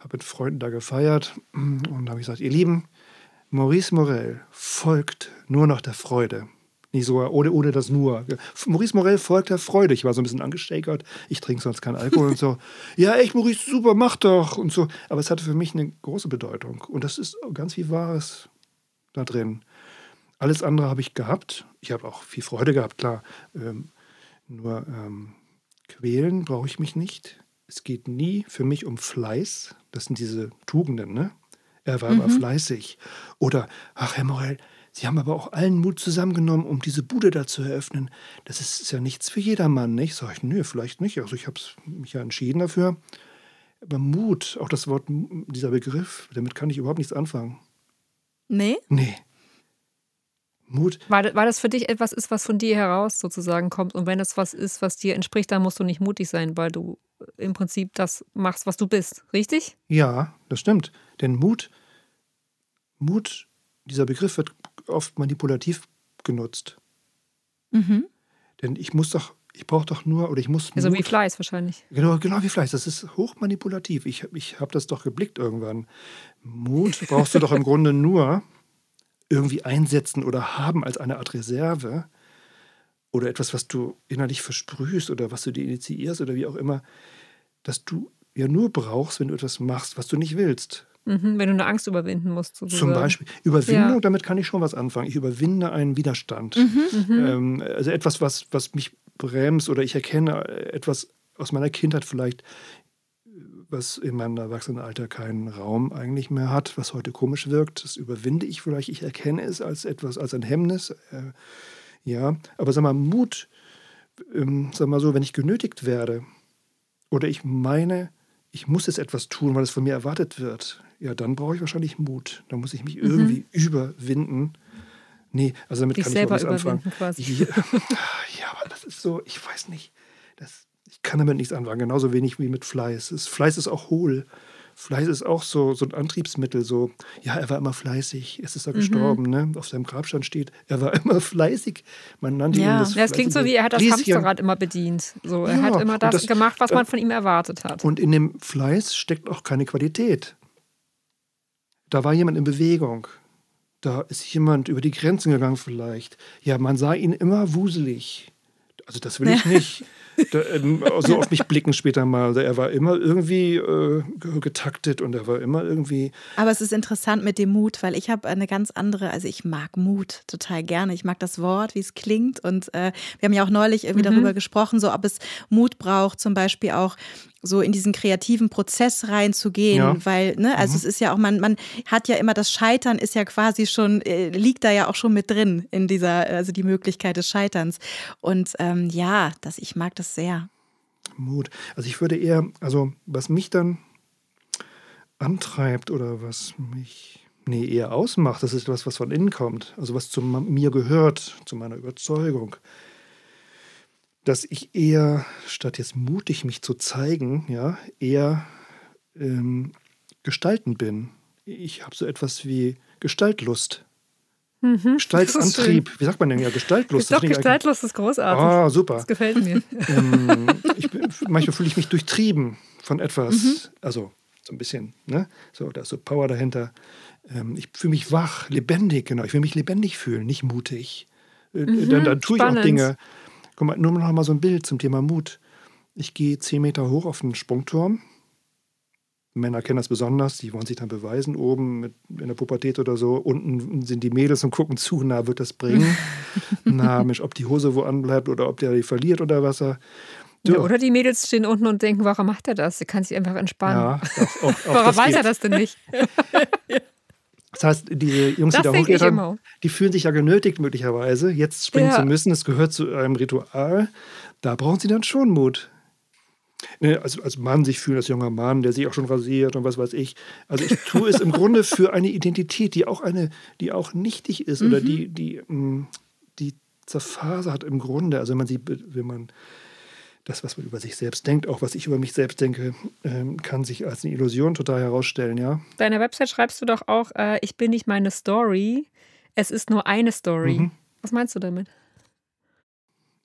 Habe mit Freunden da gefeiert. Und da habe ich gesagt: Ihr Lieben, Maurice Morel folgt nur noch der Freude. Nicht so, ohne, ohne das nur. Maurice Morel folgt der Freude. Ich war so ein bisschen angestakert. Ich trinke sonst keinen Alkohol und so. Ja, echt, Maurice, super, mach doch. Und so. Aber es hatte für mich eine große Bedeutung. Und das ist ganz viel Wahres da drin. Alles andere habe ich gehabt. Ich habe auch viel Freude gehabt, klar. Ähm, nur ähm, quälen brauche ich mich nicht. Es geht nie für mich um Fleiß. Das sind diese Tugenden, ne? Er war aber fleißig. Oder, ach, Herr Morell, Sie haben aber auch allen Mut zusammengenommen, um diese Bude da zu eröffnen. Das ist, ist ja nichts für jedermann, nicht? Sag ich, nö, vielleicht nicht. Also ich habe mich ja entschieden dafür. Aber Mut, auch das Wort, dieser Begriff, damit kann ich überhaupt nichts anfangen. Nee? Nee. Mut, das- war das für dich etwas ist, was von dir heraus sozusagen kommt? Und wenn es was ist, was dir entspricht, dann musst du nicht mutig sein, weil du im Prinzip das machst, was du bist. Richtig? Ja, das stimmt. Denn Mut, Mut, dieser Begriff wird oft manipulativ genutzt. Mhm. Denn ich muss doch, ich brauche doch nur, oder ich muss Also Mut, wie Fleiß wahrscheinlich. Genau, genau wie Fleiß. Das ist hochmanipulativ. Ich, ich habe das doch geblickt irgendwann. Mut brauchst du doch im Grunde nur irgendwie einsetzen oder haben als eine Art Reserve oder etwas, was du innerlich versprühst oder was du dir initiierst oder wie auch immer, dass du ja nur brauchst, wenn du etwas machst, was du nicht willst. Mhm, wenn du eine Angst überwinden musst. Sozusagen. Zum Beispiel Überwindung, Ja. damit kann ich schon was anfangen. Ich überwinde einen Widerstand. Mhm. Ähm, also etwas, was, was mich bremst oder ich erkenne etwas aus meiner Kindheit vielleicht, was in meinem Erwachsenenalter keinen Raum eigentlich mehr hat, was heute komisch wirkt. Das überwinde ich vielleicht. Ich erkenne es als etwas, als ein Hemmnis. Äh, ja, aber sag mal, Mut ähm, sag mal so, wenn ich genötigt werde oder ich meine, ich muss jetzt etwas tun, weil es von mir erwartet wird, ja, dann brauche ich wahrscheinlich Mut. Dann muss ich mich irgendwie mhm. überwinden. Nee, also damit Dich kann selber ich auch nichts anfangen. Quasi. Ja, ja, aber das ist so, ich weiß nicht. Das, ich kann damit nichts anfangen, genauso wenig wie mit Fleiß. Das Fleiß ist auch hohl. Fleiß ist auch so, so ein Antriebsmittel. So, ja, er war immer fleißig. Es ist er mhm. gestorben. Ne? Auf seinem Grabstein steht, er war immer fleißig. Man nannte ja. ihn das. Ja, es klingt so, wie er hat das Lieschen. Hamsterrad immer bedient. So, er Ja, hat immer das, das- gemacht, was äh, man von ihm erwartet hat. Und in dem Fleiß steckt auch keine Qualität. Da war jemand in Bewegung. Da ist jemand über die Grenzen gegangen vielleicht. Ja, man sah ihn immer wuselig. Also das will ich nicht. Ähm, so auf mich blicken später mal. Also er war immer irgendwie äh, ge- getaktet und er war immer irgendwie. Aber es ist interessant mit dem Mut, weil ich habe eine ganz andere, also ich mag Mut total gerne. Ich mag das Wort, wie es klingt. Und äh, wir haben ja auch neulich irgendwie Mhm. darüber gesprochen, so ob es Mut braucht, zum Beispiel auch so in diesen kreativen Prozess reinzugehen, Ja. weil, ne, also es ist ja auch, man, man hat ja immer das Scheitern ist ja quasi schon, äh, liegt da ja auch schon mit drin in dieser, also die Möglichkeit des Scheiterns. Und ähm, ja, das, ich mag das sehr. Mut. Also ich würde eher, also was mich dann antreibt oder was mich, nee, eher ausmacht, das ist was, was von innen kommt, also was zu mir gehört, zu meiner Überzeugung, dass ich eher, statt jetzt mutig mich zu zeigen, ja, eher ähm, gestalten bin. Ich habe so etwas wie Gestaltlust. Mhm. Gestaltantrieb. Wie sagt man denn ja? Gestaltlust. Doch, gestaltlos ist großartig. Ah, super Das gefällt mir. ähm, ich manchmal fühle ich mich durchtrieben von etwas. Mhm. Also so ein bisschen, ne? So, da ist so Power dahinter. Ähm, ich fühle mich wach, lebendig, genau. Ich will mich lebendig fühlen, nicht mutig. Äh, dann, dann tue ich auch Mhm. Dinge. Mal, nur noch mal so ein Bild zum Thema Mut. Ich gehe zehn Meter hoch auf einen Sprungturm. Männer kennen das besonders, die wollen sich dann beweisen, oben mit, in der Pubertät oder so. Unten sind die Mädels und gucken zu, na, wird das bringen? na, Mensch, ob die Hose wo anbleibt oder ob der die verliert oder was er. Ja, oder die Mädels stehen unten und denken, warum macht er das? Er kann sich einfach entspannen. Ja, auch, auch, auch Warum weiß geht. er das denn nicht? Das heißt, diese Jungs, Das die da immer. die fühlen sich ja genötigt möglicherweise, jetzt springen Ja. zu müssen. Es gehört zu einem Ritual. Da brauchen sie dann schon Mut. Ne, Als, als Mann sich fühlen, als junger Mann, der sich auch schon rasiert und was weiß ich. Also ich tue es im Grunde für eine Identität, die auch eine, die auch nichtig ist oder Mhm. die, die, mh, die zerfasert im Grunde. Also wenn man sie, wenn man das, was man über sich selbst denkt, auch was ich über mich selbst denke, ähm, kann sich als eine Illusion total herausstellen, ja. Deiner Website schreibst du doch auch, äh, ich bin nicht meine Story, es ist nur eine Story. Mhm. Was meinst du damit?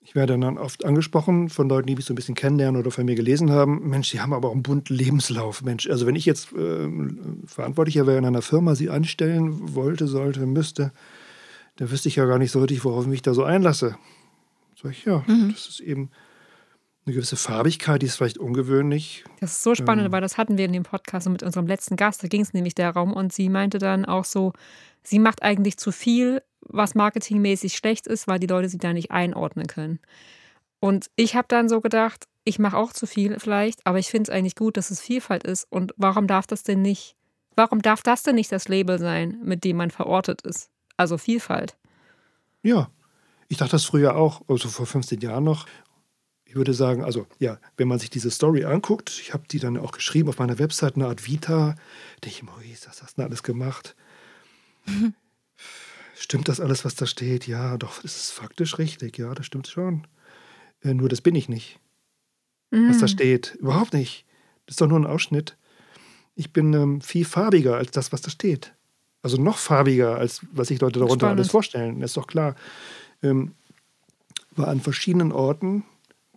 Ich werde dann oft angesprochen von Leuten, die mich so ein bisschen kennenlernen oder von mir gelesen haben. Mensch, die haben aber auch einen bunten Lebenslauf. Mensch, also wenn ich jetzt ähm, Verantwortlicher wäre in einer Firma, sie einstellen wollte, sollte, müsste, dann wüsste ich ja gar nicht so richtig, worauf ich mich da so einlasse. Sag ich, ja, das ist eben eine gewisse Farbigkeit, die ist vielleicht ungewöhnlich. Das ist so spannend, Ähm. weil das hatten wir in dem Podcast mit unserem letzten Gast. Da ging es nämlich darum und sie meinte dann auch so, sie macht eigentlich zu viel, was marketingmäßig schlecht ist, weil die Leute sie da nicht einordnen können. Und ich habe dann so gedacht, ich mache auch zu viel vielleicht, aber ich finde es eigentlich gut, dass es Vielfalt ist. Und warum darf das denn nicht, warum darf das denn nicht das Label sein, mit dem man verortet ist? Also Vielfalt. Ja, ich dachte das früher auch, also vor 15 Jahren noch. Ich würde sagen, also ja, wenn man sich diese Story anguckt, ich habe die dann auch geschrieben auf meiner Website, eine Art Vita, denke ich, Maurice, was hast du denn alles gemacht? Stimmt das alles, was da steht? Ja, doch, das ist faktisch richtig, ja, das stimmt schon. Äh, nur das bin ich nicht, was da Mhm. steht. Überhaupt nicht. Das ist doch nur ein Ausschnitt. Ich bin ähm, viel farbiger als das, was da steht. Also noch farbiger, als was sich Leute darunter Spannend. alles vorstellen. Das ist doch klar. Ähm, war an verschiedenen Orten,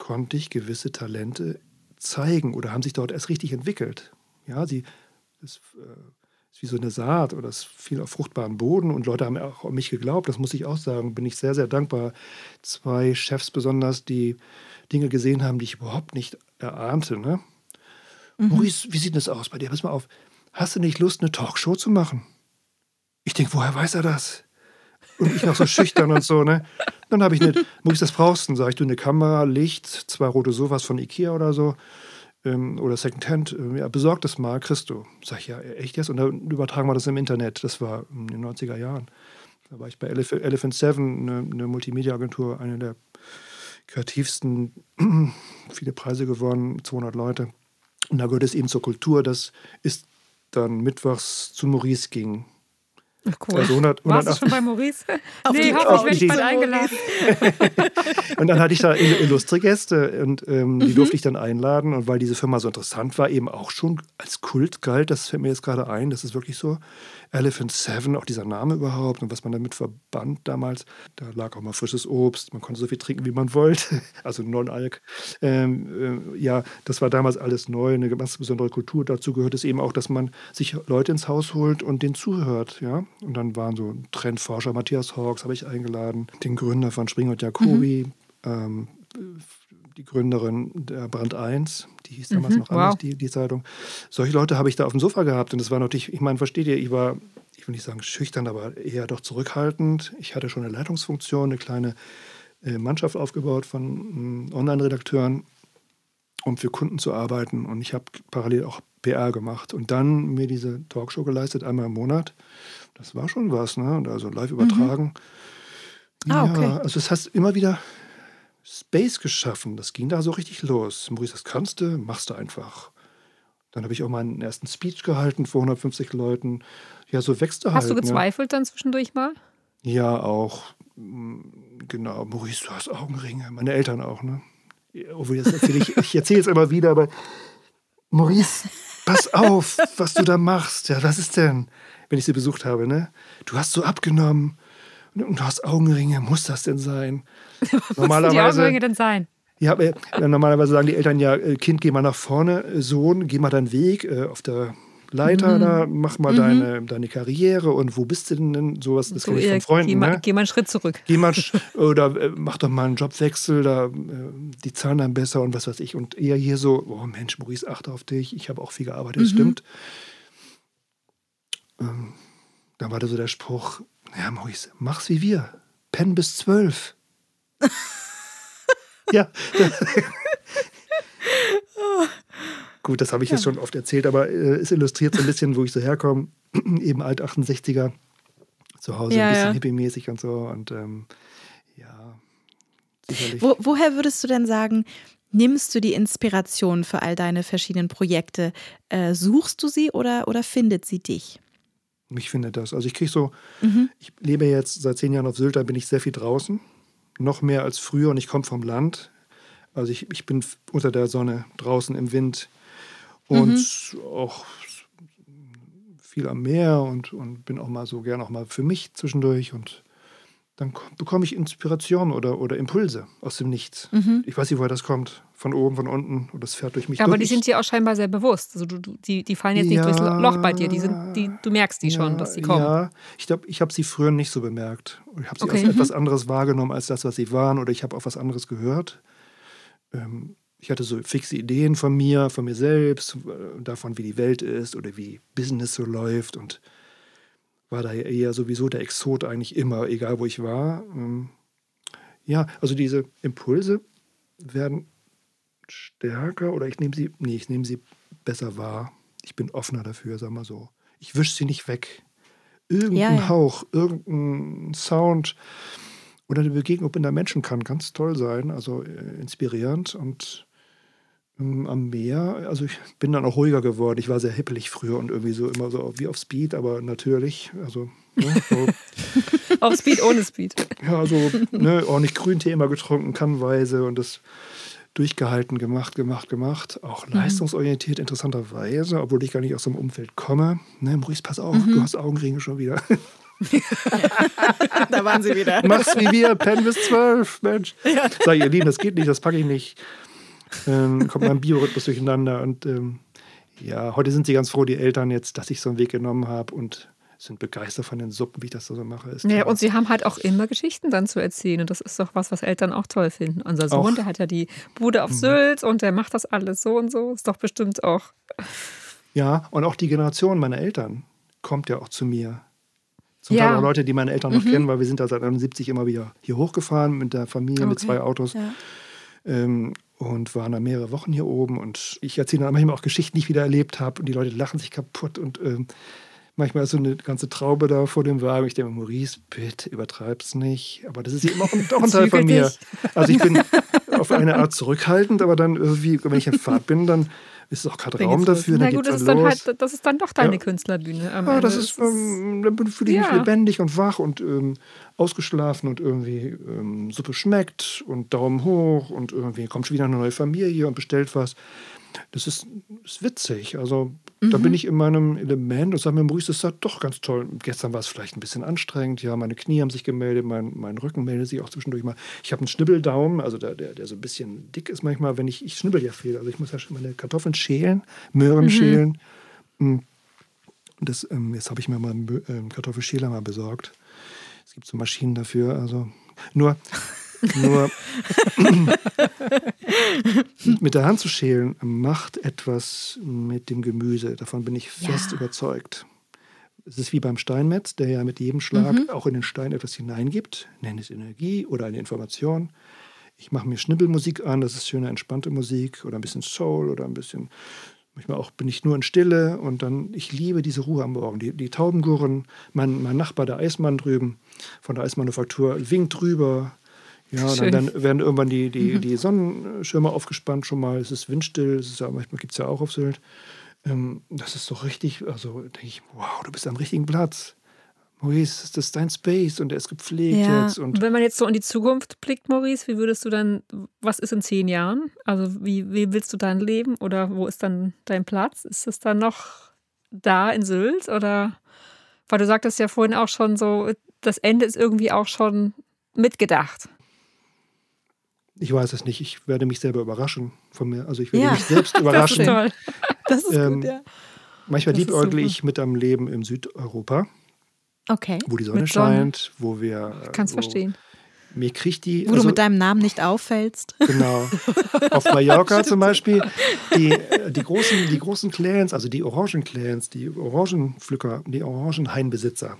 konnte ich gewisse Talente zeigen oder haben sich dort erst richtig entwickelt. Ja, sie, das äh, ist wie so eine Saat oder es fiel auf fruchtbaren Boden und Leute haben auch an mich geglaubt. Das muss ich auch sagen. Bin ich sehr, sehr dankbar. Zwei Chefs besonders, die Dinge gesehen haben, die ich überhaupt nicht erahnte. Ne? Maurice, wie sieht das aus bei dir? Pass mal auf. Hast du nicht Lust, eine Talkshow zu machen? Ich denke, woher weiß er das? Und ich noch so schüchtern und so, ne? Dann habe ich eine, Maurice, das brauchst du, sag ich, du eine Kamera, Licht, zwei rote Sofas von Ikea oder so. Ähm, oder Secondhand, ähm, ja, besorg das mal, du. Sag ich, ja, echt jetzt? Und dann übertragen wir das im Internet. Das war in den 90er Jahren. Da war ich bei Elef Elephant Seven, eine, eine Multimedia-Agentur, eine der kreativsten, viele Preise gewonnen, 200 Leute. Und da gehört es eben zur Kultur, dass es dann mittwochs zu Maurice ging. Ach, cool. Also 100, Warst du schon bei Maurice? auf nee, die, hoffentlich werde ich bald eingeladen. und dann hatte ich da illustre Gäste und ähm, die mhm. durfte ich dann einladen. Und weil diese Firma so interessant war, eben auch schon als Kult galt, das fällt mir jetzt gerade ein, das ist wirklich so. Elephant Seven, auch dieser Name überhaupt und was man damit verband damals. Da lag auch mal frisches Obst, man konnte so viel trinken, wie man wollte, also Non-Alk. Ähm, äh, ja, das war damals alles neu, eine ganz besondere Kultur. Dazu gehört es eben auch, dass man sich Leute ins Haus holt und denen zuhört. Ja? Und dann waren so Trendforscher, Matthias Hawks habe ich eingeladen, den Gründer von Spring und Jacobi, mhm. ähm, die Gründerin der Brand 1, die hieß damals mhm, noch anders, wow. die, die Zeitung. Solche Leute habe ich da auf dem Sofa gehabt und das war natürlich, ich meine, versteht ihr, ich war, ich will nicht sagen schüchtern, aber eher doch zurückhaltend. Ich hatte schon eine Leitungsfunktion, eine kleine äh, Mannschaft aufgebaut von äh, Online-Redakteuren, um für Kunden zu arbeiten und ich habe parallel auch PR gemacht und dann mir diese Talkshow geleistet, einmal im Monat. Das war schon was, ne? Also live übertragen. Mhm. Ah, okay. Ja, also das heißt immer wieder Space geschaffen. Das ging da so richtig los. Maurice, das kannst du, machst du einfach. Dann habe ich auch meinen ersten Speech gehalten vor 150 Leuten. Ja, so wächst du halt. Hast du gezweifelt ne? dann zwischendurch mal? Ja, auch. Mm, genau. Maurice, du hast Augenringe. Meine Eltern auch, ne? Obwohl, jetzt erzähle ich, ich erzähle es immer wieder, aber Maurice, pass auf, was du da machst. Ja, was ist denn, wenn ich sie besucht habe, ne? Du hast so abgenommen und du hast Augenringe. Muss das denn sein? normalerweise, die Augenringe denn sein? Ja, äh, normalerweise sagen die Eltern ja, äh, Kind, geh mal nach vorne, äh, Sohn, geh mal deinen Weg äh, auf der Leiter mhm. da, mach mal mhm. deine, deine Karriere und wo bist du denn? denn? Sowas, das so, kenne ich von Freunden. Geh mal, ne? geh mal einen Schritt zurück. Geh mal, oder äh, mach doch mal einen Jobwechsel, da, äh, die zahlen dann besser und was weiß ich. Und eher hier so, oh Mensch, Maurice, achte auf dich, ich habe auch viel gearbeitet, mhm. stimmt. Ähm, da war da so der Spruch, ja Maurice, mach's wie wir, penn bis zwölf. ja. Gut, das habe ich ja. jetzt schon oft erzählt, aber äh, es illustriert so ein bisschen, wo ich so herkomme. Eben alt 68er, zu Hause ja, ein bisschen ja. hippie-mäßig und so. Und ähm, ja, sicherlich. Wo, woher würdest du denn sagen, nimmst du die Inspiration für all deine verschiedenen Projekte? Äh, suchst du sie oder, oder findet sie dich? Ich finde das. Also ich kriege so, mhm. ich lebe jetzt seit zehn Jahren auf Sylt, da bin ich sehr viel draußen noch mehr als früher und ich komme vom Land. Also ich, ich bin unter der Sonne, draußen im Wind und mhm. auch viel am Meer und, und bin auch mal so gern auch mal für mich zwischendurch und dann bekomme ich Inspiration oder, oder Impulse aus dem Nichts. Mhm. Ich weiß nicht, woher das kommt. Von oben, von unten oder das fährt durch mich ja, Aber durch. die sind dir auch scheinbar sehr bewusst. Also du, du, die, die fallen jetzt ja, nicht durchs Loch bei dir. Die sind, die, du merkst die ja, schon, dass sie kommen. Ja, ich glaube, ich habe sie früher nicht so bemerkt. Ich habe sie okay. als mhm. etwas anderes wahrgenommen als das, was sie waren. Oder ich habe auch was anderes gehört. Ähm, ich hatte so fixe Ideen von mir, von mir selbst, äh, davon, wie die Welt ist oder wie Business so läuft und war da eher sowieso der Exot eigentlich immer, egal wo ich war. Ähm, ja, also diese Impulse werden stärker oder ich nehme sie, nee, ich nehme sie besser wahr. Ich bin offener dafür, sag mal so. Ich wische sie nicht weg. Irgendein ja, ja. Hauch, irgendein Sound oder eine Begegnung mit einer Menschen kann ganz toll sein, also äh, inspirierend und am Meer. Also ich bin dann auch ruhiger geworden. Ich war sehr hippelig früher und irgendwie so immer so wie auf Speed, aber natürlich. Also ne, so. auf Speed ohne Speed. Ja, so ne, ordentlich Grüntee immer getrunken, kannweise und das durchgehalten, gemacht, gemacht, gemacht. Auch mhm. leistungsorientiert, interessanterweise, obwohl ich gar nicht aus so einem Umfeld komme. Ne, Maurice, pass auf, mhm. du hast Augenringe schon wieder. da waren sie wieder. Mach's wie wir, Pen bis zwölf, Mensch. Ja. Sag ihr Lieben, das geht nicht, das packe ich nicht ähm, kommt mein Biorhythmus durcheinander. Und ähm, ja, heute sind sie ganz froh, die Eltern jetzt, dass ich so einen Weg genommen habe und sind begeistert von den Suppen, wie ich das so mache. Ist ja, und sie haben halt auch immer Geschichten dann zu erzählen. Und das ist doch was, was Eltern auch toll finden. Unser Sohn, auch. der hat ja die Bude auf mhm. Sylt und der macht das alles so und so. Ist doch bestimmt auch. Ja, und auch die Generation meiner Eltern kommt ja auch zu mir. Zum ja. Teil auch Leute, die meine Eltern noch mhm. kennen, weil wir sind da seit 71 immer wieder hier hochgefahren mit der Familie, okay. mit zwei Autos. Ja. Ähm, und waren dann mehrere Wochen hier oben. Und ich erzähle dann manchmal auch Geschichten, die ich wieder erlebt habe. Und die Leute lachen sich kaputt. Und ähm, Manchmal ist so eine ganze Traube da vor dem Wagen. Ich denke, Maurice, bitte übertreib's nicht. Aber das ist eben auch ein, auch ein Teil von mir. Also ich bin auf eine Art zurückhaltend, aber dann irgendwie, wenn ich in Fahrt bin, dann ist auch gerade Raum dafür. Na gut, das ist, dann halt, das ist dann doch deine ja. Künstlerbühne. ja, das ist, ähm, dann fühle ich mich ja. lebendig und wach und ähm, ausgeschlafen und irgendwie ähm, Suppe schmeckt und Daumen hoch und irgendwie kommt schon wieder eine neue Familie und bestellt was. Das ist, ist witzig. Also mhm. da bin ich in meinem Element und sage mir, Maurice, das ist doch ganz toll. Gestern war es vielleicht ein bisschen anstrengend. Ja, meine Knie haben sich gemeldet, mein, mein Rücken meldet sich auch zwischendurch mal. Ich habe einen Schnibbeldaumen, also der, der, der so ein bisschen dick ist manchmal, wenn ich, ich schnibbel ja viel. Also ich muss ja schon meine Kartoffeln schälen, Möhren mhm. schälen. Hm. Das, ähm, jetzt habe ich mir mal einen ähm, Kartoffelschäler mal besorgt. Es gibt so Maschinen dafür. Also nur nur mit der Hand zu schälen macht etwas mit dem Gemüse. Davon bin ich fest ja. überzeugt. Es ist wie beim Steinmetz, der ja mit jedem Schlag mhm. auch in den Stein etwas hineingibt, nenne es Energie oder eine Information. Ich mache mir Schnibbelmusik an, das ist schöne, entspannte Musik oder ein bisschen Soul oder ein bisschen, manchmal auch bin ich nur in Stille und dann, ich liebe diese Ruhe am Morgen. Die, die Tauben gurren, mein, mein Nachbar, der Eismann drüben von der Eismanufaktur, winkt drüber, ja, und dann werden, werden, irgendwann die, die, mhm. die Sonnenschirme aufgespannt schon mal. Es ist windstill, es ist ja, manchmal gibt es ja auch auf Sylt. Ähm, das ist doch richtig, also denke ich, wow, du bist am richtigen Platz. Maurice, das ist dein Space und er ist gepflegt ja. jetzt. Und wenn man jetzt so in die Zukunft blickt, Maurice, wie würdest du dann, was ist in zehn Jahren? Also wie, wie willst du dann leben oder wo ist dann dein Platz? Ist es dann noch da in Sylt oder, weil du sagtest ja vorhin auch schon so, das Ende ist irgendwie auch schon mitgedacht. Ich weiß es nicht. Ich werde mich selber überraschen von mir. Also ich werde ja. mich selbst überraschen. das ist toll. Das ist ähm, gut, ja. Manchmal liebäugle ich mit einem Leben im Südeuropa. Okay. Wo die Sonne, scheint, wo wir. Ich kann es verstehen. Mir kriegt die. Wo also, du mit deinem Namen nicht auffällst. Genau. Auf Mallorca zum Beispiel, die, die, großen, die großen Clans, also die Orangenclans, die Orangenpflücker, die Orangenhainbesitzer,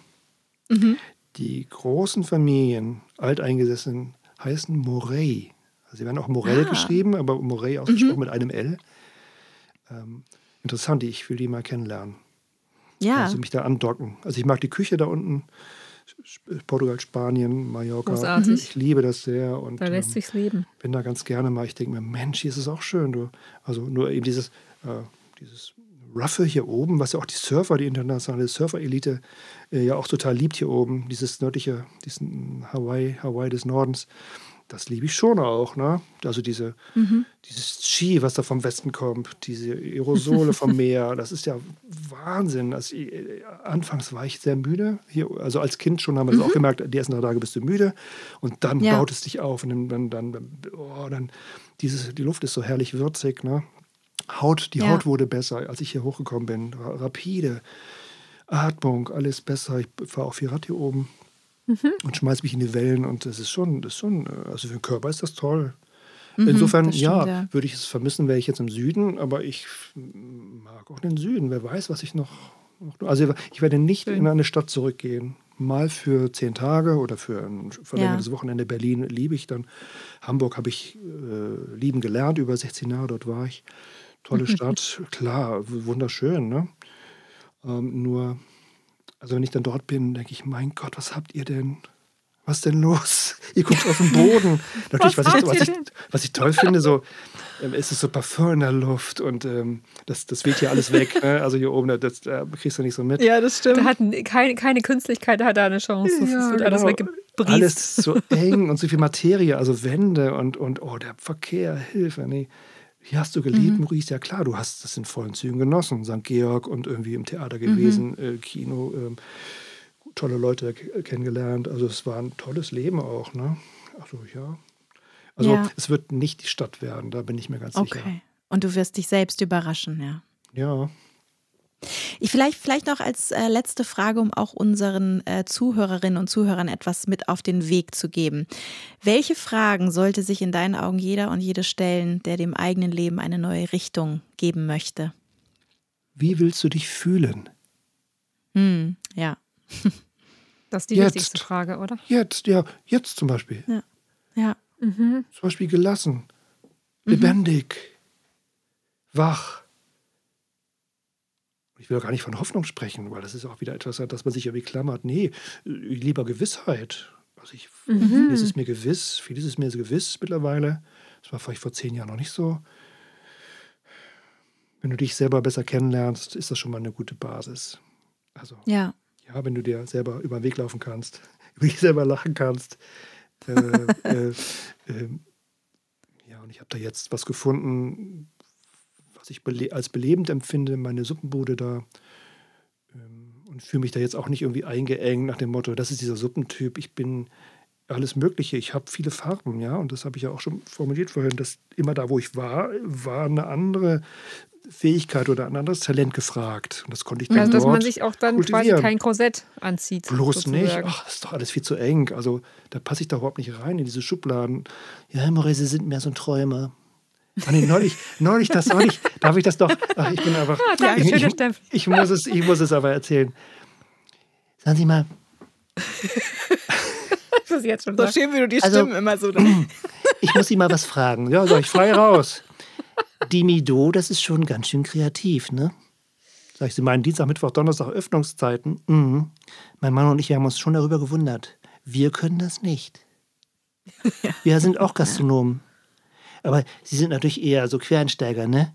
mhm. die großen Familien, alteingesessen, heißen Morey. Sie werden auch Morell ah. geschrieben, aber Morell ausgesprochen mhm. mit einem L. Ähm, interessant, ich will die mal kennenlernen. Ja. Also mich da andocken. Also ich mag die Küche da unten. Portugal, Spanien, Mallorca. Großartig. Ich liebe das sehr. Und, da lässt ähm, sich's leben. Bin da ganz gerne mal. Ich denke mir, Mensch, hier ist es auch schön. Du. Also nur eben dieses, äh, dieses Ruffe hier oben, was ja auch die Surfer, die internationale Surfer-Elite äh, ja auch total liebt hier oben. Dieses nördliche, diesen Hawaii, Hawaii des Nordens das liebe ich schon auch. Ne? Also diese, mhm. dieses Ski, was da vom Westen kommt, diese Aerosole vom Meer, das ist ja Wahnsinn. Also, anfangs war ich sehr müde. Hier, also als Kind schon haben wir es mhm. auch gemerkt, die ersten drei Tage bist du müde und dann ja. baut es dich auf und dann, dann, dann, oh, dann dieses, die Luft ist so herrlich würzig. Ne? Haut, die ja. Haut wurde besser, als ich hier hochgekommen bin. Rapide. Atmung, alles besser. Ich fahre auch viel Rad hier oben mhm. und schmeißt mich in die Wellen. Und das ist schon, das ist schon also für den Körper ist das toll. Mhm, Insofern, das stimmt, ja, ja, würde ich es vermissen, wäre ich jetzt im Süden, aber ich mag auch den Süden. Wer weiß, was ich noch. noch also, ich werde nicht Schön. in eine Stadt zurückgehen. Mal für zehn Tage oder für ein verlängertes ja. Wochenende. Berlin liebe ich dann. Hamburg habe ich äh, lieben gelernt, über 16 Jahre dort war ich. Tolle Stadt, klar, wunderschön. Ne? Ähm, nur also wenn ich dann dort bin, denke ich, mein Gott, was habt ihr denn? Was ist denn los? Ihr guckt auf den Boden. Natürlich, was, was, ich, was, ich, was, ich, toll finde, so ähm, ist es so Parfum in der Luft und ähm, das, das weht hier alles weg. Ne? Also hier oben, das, das kriegst du nicht so mit. Ja, das stimmt. Da hat keine, keine Künstlichkeit da hat da eine Chance. Das ja, wird genau. alles weggebriest. Alles so eng und so viel Materie, also Wände und, und oh, der Verkehr, Hilfe. Nee. Hier hast du geliebt, mhm. Maurice? Ja klar, du hast das in vollen Zügen genossen. St. Georg und irgendwie im Theater gewesen, mhm. äh, Kino, äh, tolle Leute kennengelernt. Also es war ein tolles Leben auch. Ne? Also ja. Also ja. es wird nicht die Stadt werden, da bin ich mir ganz okay. sicher. Und du wirst dich selbst überraschen, ja. Ja. Ich vielleicht, vielleicht noch als äh, letzte Frage, um auch unseren äh, Zuhörerinnen und Zuhörern etwas mit auf den Weg zu geben. Welche Fragen sollte sich in deinen Augen jeder und jede stellen, der dem eigenen Leben eine neue Richtung geben möchte? Wie willst du dich fühlen? Hm, ja. Das ist die jetzt, wichtigste Frage, oder? Jetzt, ja, jetzt zum Beispiel. Ja. ja. Mhm. Zum Beispiel gelassen, mhm. lebendig, mhm. wach Ich will gar nicht von Hoffnung sprechen, weil das ist auch wieder etwas, dass man sich irgendwie klammert. Nee, lieber Gewissheit. Also ich, mhm. vieles ist mir gewiss, vieles ist mir gewiss mittlerweile. Das war vielleicht vor zehn Jahren noch nicht so. Wenn du dich selber besser kennenlernst, ist das schon mal eine gute Basis. Also, ja. ja, wenn du dir selber über den Weg laufen kannst, über dich selber lachen kannst. Äh, äh, äh, ja, und ich habe da jetzt was gefunden, ich bele als belebend empfinde, meine Suppenbude da. Ähm, und fühle mich da jetzt auch nicht irgendwie eingeengt nach dem Motto, das ist dieser Suppentyp, ich bin alles Mögliche. Ich habe viele Farben, ja, und das habe ich ja auch schon formuliert vorhin, dass immer da, wo ich war, war eine andere Fähigkeit oder ein anderes Talent gefragt. Und das konnte ich dann Also, dass man sich auch dann quasi kein Korsett anzieht. Bloß sozusagen. nicht. Ach, das ist doch alles viel zu eng. Also, da passe ich doch überhaupt nicht rein in diese Schubladen. Ja, Maurice, Sie sind mehr so ein Träumer. Ah, nee, neulich, neulich, das neulich, darf ich das doch? Ach, ich bin einfach. Ah, danke, ich, ich, ich, muss es, ich muss es aber erzählen. Sagen Sie mal, Das ist jetzt schon So schön, wie du die Also- Stimmen immer so. ich muss Sie mal was fragen. Ja, sag ich frei raus. Die Mido, das ist schon ganz schön kreativ, ne? Sag ich, Sie meinen Dienstag, Mittwoch, Donnerstag Öffnungszeiten? Mhm. Mein Mann und ich wir haben uns schon darüber gewundert. Wir können das nicht. Wir sind auch Gastronomen. Aber Sie sind natürlich eher so Quereinsteiger, ne?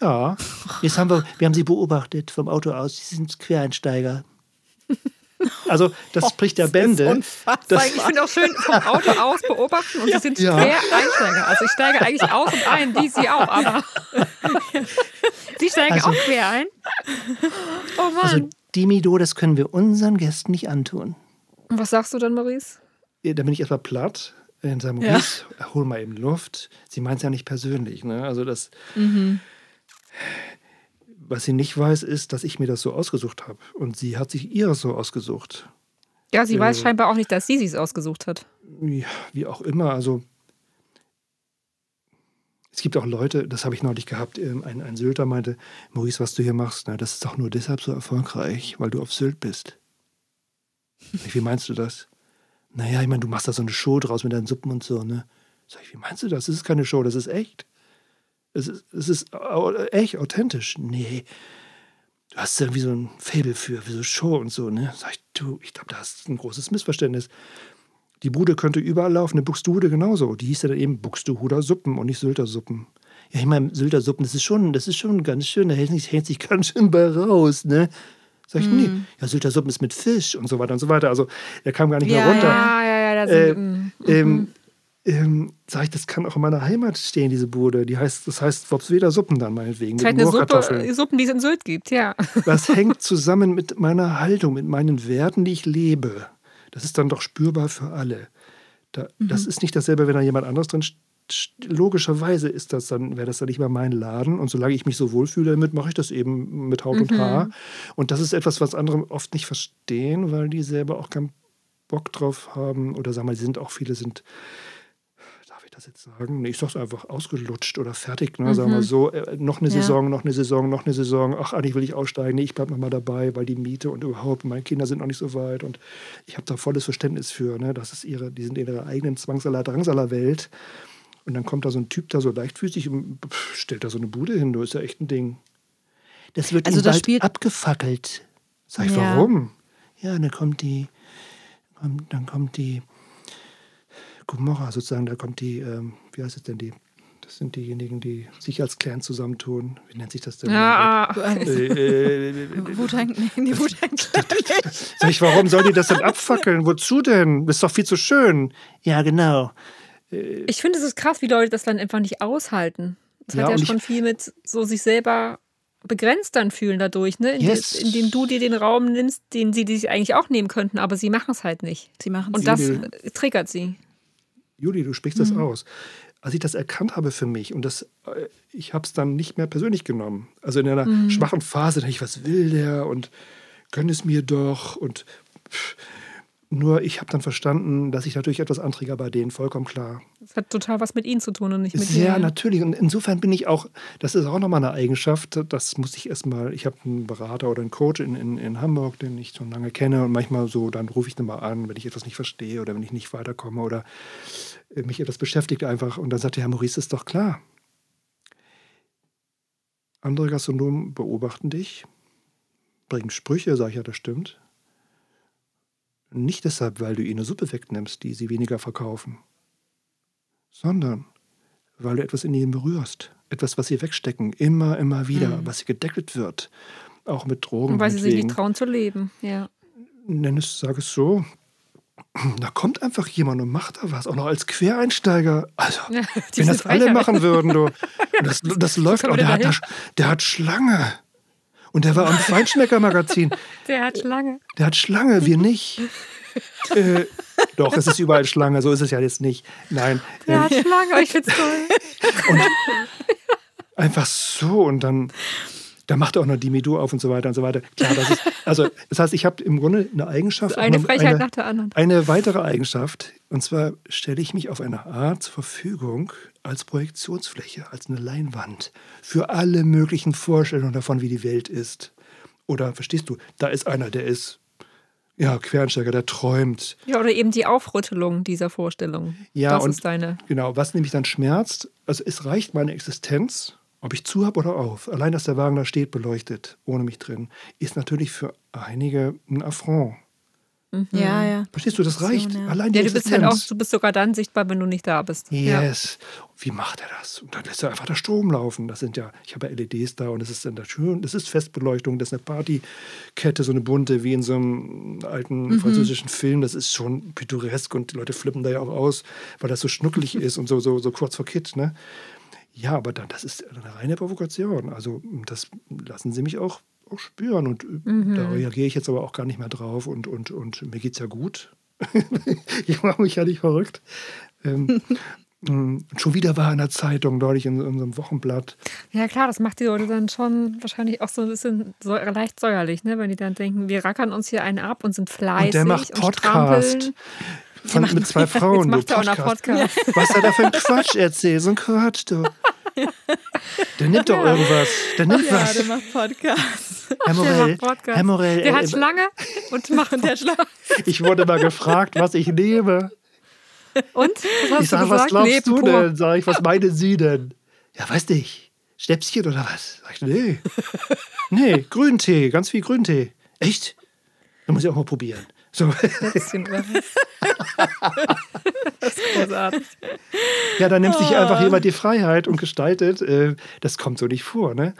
Ja. Jetzt haben wir, wir haben Sie beobachtet vom Auto aus. Sie sind Quereinsteiger. Also, das spricht der Bände. Unfassbar. Ich finde auch schön vom Auto aus beobachten und sie sind Ja. Quereinsteiger. Also ich steige eigentlich aus und ein, die sie auch, aber sie steigen Also- auch quer ein. Oh Mann. Also, die Mido, das können wir unseren Gästen nicht antun. und was sagst du dann, Maurice? Ja, Da bin ich erstmal platt. In seinem Ja. Maurice, hol mal eben Luft. Sie meint es ja nicht persönlich. Ne? Also das, was sie nicht weiß, ist, dass ich mir das so ausgesucht habe. Und sie hat sich ihres so ausgesucht. Ja, sie weiß Äh. scheinbar auch nicht, dass sie es ausgesucht hat. Ja, wie auch immer. Also es gibt auch Leute, das habe ich neulich gehabt, ähm, ein, ein Sylter meinte, Maurice, was du hier machst, ne, das ist doch nur deshalb so erfolgreich, weil du auf Sylt bist. Wie meinst du das? Naja, ich meine, du machst da so eine Show draus mit deinen Suppen und so, ne? Sag ich, wie meinst du das? Das ist keine Show, das ist echt. Es ist, es ist echt, authentisch. Nee, du hast irgendwie so ein Faible für, für so Show und so, ne? Sag ich, du, ich glaube, da hast ein großes Missverständnis. Die Bude könnte überall laufen, eine Buxtehude genauso. Die hieß ja dann eben Buxtehuder Suppen und nicht Sylter Suppen. Ja, ich meine, Sylter Suppen, das ist schon, das ist schon ganz schön, da hält sich, hält sich ganz schön bei raus, ne? Sag ich, nee, ja, Sylter Suppen ist mit Fisch und so weiter und so weiter. Also, er kam gar nicht mehr Ja, runter. Ja, ja, ja. Da Äh, sind, mm. Ähm, ähm, sag ich, das kann auch in meiner Heimat stehen, diese Bude. Die heißt, das heißt Wopsweder Suppen dann meinetwegen. Vielleicht mit eine. Suppe, Suppen, die es in Sylt gibt, ja. Das hängt zusammen mit meiner Haltung, mit meinen Werten, die ich lebe. Das ist dann doch spürbar für alle. Da, Das ist nicht dasselbe, wenn da jemand anderes drin st- st- Logischerweise ist das dann, wäre das dann nicht mehr mein Laden. Und solange ich mich so wohlfühle damit, mache ich das eben mit Haut und Haar. Und das ist etwas, was andere oft nicht verstehen, weil die selber auch keinen Bock drauf haben. Oder sagen wir sind auch viele sind darf ich das jetzt sagen? Nee, ich sag's einfach, ausgelutscht oder fertig. Ne? Sagen wir so, äh, noch eine Ja. Saison, noch eine Saison, noch eine Saison. Ach, eigentlich will ich aussteigen. Nee, ich bleib noch mal dabei, weil die Miete und überhaupt, meine Kinder sind noch nicht so weit. Und ich habe da volles Verständnis für. Ne? Das ist ihre, die sind in ihrer eigenen Zwangsaler-Drangsaler-Welt. Und dann kommt da so ein Typ da so leichtfüßig und stellt da so eine Bude hin. Du ist ja echt ein Ding. Das wird Also das spielt- abgefackelt. Sag ich, Ja. warum? Ja, dann kommt die, kommt, dann kommt die Gomorra sozusagen, da kommt die, ähm, wie heißt es denn die? Das sind diejenigen, die sich als Clan zusammentun. Wie nennt sich das denn? Ja, ah. Äh, äh, äh, Wu-Tang, nee, die Wu-Tang Sag ich, warum soll die das denn abfackeln? Wozu denn? Ist doch viel zu schön. Ja, genau. Ich finde es ist krass, wie Leute das dann einfach nicht aushalten. Das Ja, hat ja und ich- schon viel mit so sich selber begrenzt dann fühlen dadurch, ne? In Yes. dem, indem du dir den Raum nimmst, den sie sich eigentlich auch nehmen könnten, aber sie machen es halt nicht. Sie machen Und es. das Juli. äh, triggert sie. Juli, du sprichst das aus. Als ich das erkannt habe für mich und das, äh, ich habe es dann nicht mehr persönlich genommen. Also in einer schwachen Phase dachte ich, was will der und gönn es mir doch und pff. Nur ich habe dann verstanden, dass ich natürlich etwas anträger bei denen, vollkommen klar. Das hat total was mit ihnen zu tun und nicht mit Sehr dir. natürlich. Und insofern bin ich auch, das ist auch nochmal eine Eigenschaft, das muss ich erstmal, ich habe einen Berater oder einen Coach in, in, in Hamburg, den ich schon lange kenne und manchmal so, dann rufe ich den mal an, wenn ich etwas nicht verstehe oder wenn ich nicht weiterkomme oder äh, mich etwas beschäftigt einfach. Und dann sagt der Herr Maurice, ist doch klar. Andere Gastronomen beobachten dich, bringen Sprüche, sag ich ja, das stimmt. Nicht deshalb, weil du ihnen eine Suppe wegnimmst, die sie weniger verkaufen, sondern weil du etwas in ihnen berührst. Etwas, was sie wegstecken, immer, immer wieder, mhm. was sie gedeckelt wird. Auch mit Drogen. Und weil sie sich nicht trauen zu leben, ja. Nenn es, sag es so. Da kommt einfach jemand und macht da was, auch noch als Quereinsteiger. Also, ja, wenn das alle machen würden, du. Das, das läuft auch. Der hat, der hat Schlange. Und der war am Feinschmecker-Magazin. Der hat Schlange. Der hat Schlange, wir nicht. äh, doch, es ist überall Schlange, so ist es ja jetzt nicht. Nein. Der ähm, hat Schlange, ich find's toll. Und einfach so und dann, da macht er auch noch die Mido auf und so weiter und so weiter. Klar, das ist, also das heißt, ich habe im Grunde eine Eigenschaft. Eine Frechheit eine, nach der anderen. Eine weitere Eigenschaft, und zwar stelle ich mich auf eine Art zur Verfügung als Projektionsfläche, als eine Leinwand für alle möglichen Vorstellungen davon, wie die Welt ist. Oder verstehst du, da ist einer, der ist ja, Quereinsteiger, der träumt. Ja, oder eben die Aufrüttelung dieser Vorstellung. Ja, das und ist deine. Genau, was nämlich dann schmerzt, also es reicht meine Existenz, ob ich zu habe oder auf. Allein, dass der Wagen da steht, beleuchtet, ohne mich drin, ist natürlich für einige ein Affront. Mhm. Ja, ja. Verstehst du, das reicht. Ja. Allein die ja, du bist halt auch, du bist sogar dann sichtbar, wenn du nicht da bist. Yes. Ja. Wie macht er das? Und dann lässt er einfach der Strom laufen. Das sind ja, ich habe ja LEDs da und das ist dann da schön, das ist Festbeleuchtung, das ist eine Partykette, so eine bunte, wie in so einem alten mhm. französischen Film. Das ist schon pittoresk und die Leute flippen da ja auch aus, weil das so schnuckelig ist und so, so, so kurz vor Kit, ne? Ja, aber dann, das ist eine reine Provokation. Also das lassen sie mich auch auch spüren. Und äh, mhm. da reagiere ich jetzt aber auch gar nicht mehr drauf. Und, und, und mir geht es ja gut. ich mache mich ja nicht verrückt. Ähm, mm, schon wieder war in der Zeitung, neulich in, in unserem Wochenblatt. Ja, klar, das macht die Leute dann schon wahrscheinlich auch so ein bisschen so leicht säuerlich, ne? wenn die dann denken, wir rackern uns hier einen ab und sind fleißig. Und der macht Podcast. Von, mit zwei Frauen. Jetzt macht er auch noch Podcast. Was er da für ein Quatsch erzählt, so ein Quatsch, du. Der nimmt doch irgendwas. Der nimmt ja, was. Der macht Podcast. Herr Morell, Podcast. Herr Morell, der hat äh, Schlange und macht der Schlange. Ich wurde mal gefragt, was ich nehme. Und? Was ich sage, was glaubst Leben du pur. denn? Sag ich, was meinen Sie denn? Ja, weiß nicht. Schnäpschen oder was? Sag ich, nee. nee, Grüntee, ganz viel Grüntee. Echt? Da muss ich auch mal probieren. So. Lätzchen oder was? das ist großartig. Ja, da nimmt sich einfach ah. jemand die Freiheit und gestaltet. Äh, das kommt so nicht vor, ne?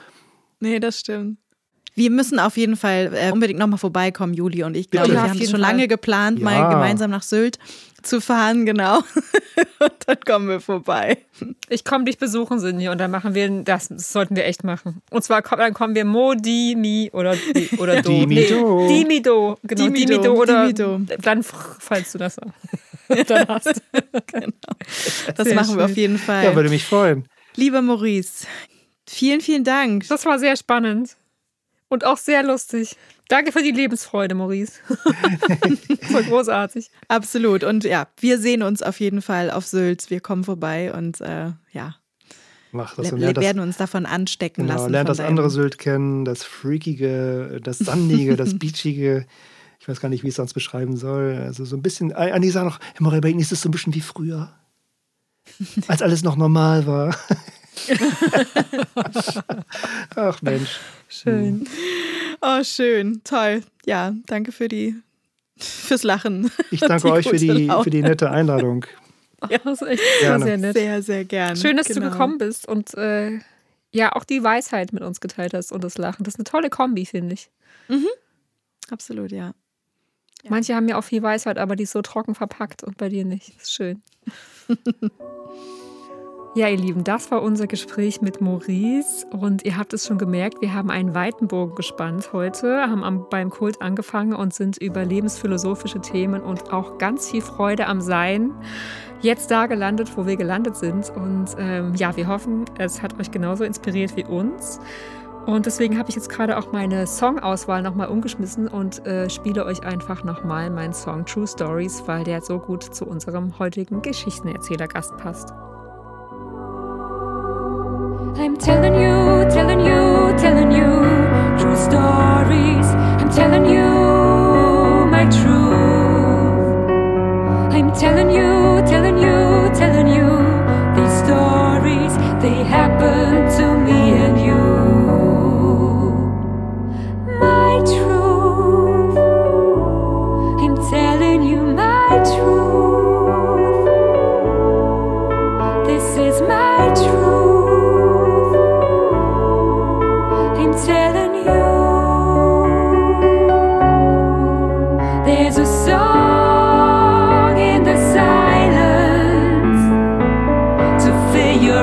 Nee, das stimmt. Wir müssen auf jeden Fall äh, unbedingt nochmal vorbeikommen, Juli und ich. glaube, ja, wir haben es schon Fall. lange geplant, ja. mal gemeinsam nach Sylt zu fahren, genau. und dann kommen wir vorbei. Ich komme dich besuchen, Sinni, und dann machen wir, das, das sollten wir echt machen. Und zwar dann kommen wir Mo, Di, Mi oder, di, oder Do. Dimido. Nee, Dimido, genau. Dimido, Dimido oder Dimido. dann, falls du das dann hast. genau. Das sehr machen schön. wir auf jeden Fall. Ja, würde mich freuen. Lieber Maurice, vielen, vielen Dank. Das war sehr spannend. Und auch sehr lustig. Danke für die Lebensfreude, Maurice. Voll großartig. Absolut. Und ja, wir sehen uns auf jeden Fall auf Sylt. Wir kommen vorbei und äh, ja. Mach das. Wir werden uns davon anstecken genau, lassen. Lernt das andere Sylt kennen, das Freakige, das Sandige, das Beachige. Ich weiß gar nicht, wie ich es sonst beschreiben soll. Also so ein bisschen, Anni sagt noch, Herr Morel, bei Ihnen ist es so ein bisschen wie früher. Als alles noch normal war. Ach Mensch. Schön. Oh, schön. Toll. Ja, danke für die fürs Lachen. Ich danke euch für die, für die nette Einladung. Ja, das ist echt sehr, sehr nett. Sehr, sehr gerne. Schön, dass genau. du gekommen bist und äh, ja, auch die Weisheit mit uns geteilt hast und das Lachen. Das ist eine tolle Kombi, finde ich. Mhm. Absolut, ja. ja. Manche haben ja auch viel Weisheit, aber die ist so trocken verpackt und bei dir nicht. Das ist schön. Ja, ihr Lieben, das war unser Gespräch mit Maurice und ihr habt es schon gemerkt, wir haben einen weiten Bogen gespannt heute, haben am, beim Kult angefangen und sind über lebensphilosophische Themen und auch ganz viel Freude am Sein jetzt da gelandet, wo wir gelandet sind. Und ähm, ja, wir hoffen, es hat euch genauso inspiriert wie uns. Und deswegen habe ich jetzt gerade auch meine Songauswahl nochmal umgeschmissen und äh, spiele euch einfach nochmal meinen Song True Stories, weil der so gut zu unserem heutigen Geschichtenerzählergast passt. I'm telling you, telling you, telling you true stories. I'm telling you my truth. I'm telling you, telling you, telling you these stories. They happen to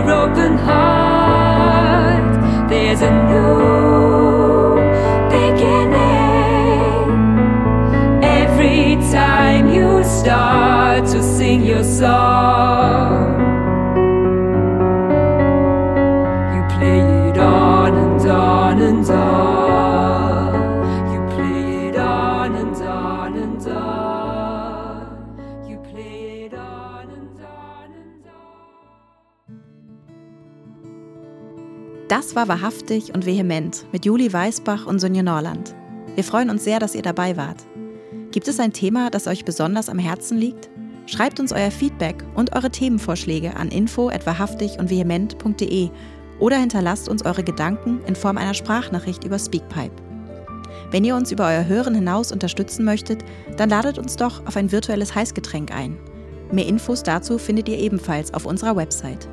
road war wahrhaftig und vehement mit Juli Weißbach und Sonja Norland. Wir freuen uns sehr, dass ihr dabei wart. Gibt es ein Thema, das euch besonders am Herzen liegt? Schreibt uns euer Feedback und eure Themenvorschläge an info@wahrhaftig und vehement.de oder hinterlasst uns eure Gedanken in Form einer Sprachnachricht über Speakpipe. Wenn ihr uns über euer Hören hinaus unterstützen möchtet, dann ladet uns doch auf ein virtuelles Heißgetränk ein. Mehr Infos dazu findet ihr ebenfalls auf unserer Website.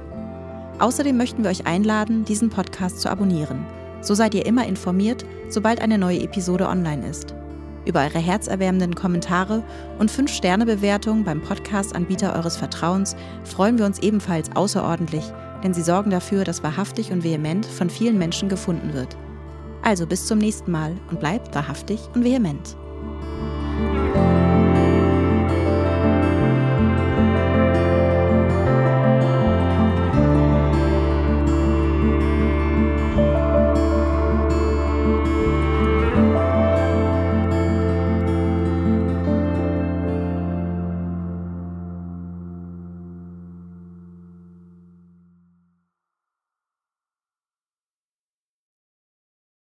Außerdem möchten wir euch einladen, diesen Podcast zu abonnieren. So seid ihr immer informiert, sobald eine neue Episode online ist. Über eure herzerwärmenden Kommentare und 5-Sterne-Bewertungen beim Podcast-Anbieter eures Vertrauens freuen wir uns ebenfalls außerordentlich, denn sie sorgen dafür, dass wahrhaftig und vehement von vielen Menschen gefunden wird. Also bis zum nächsten Mal und bleibt wahrhaftig und vehement.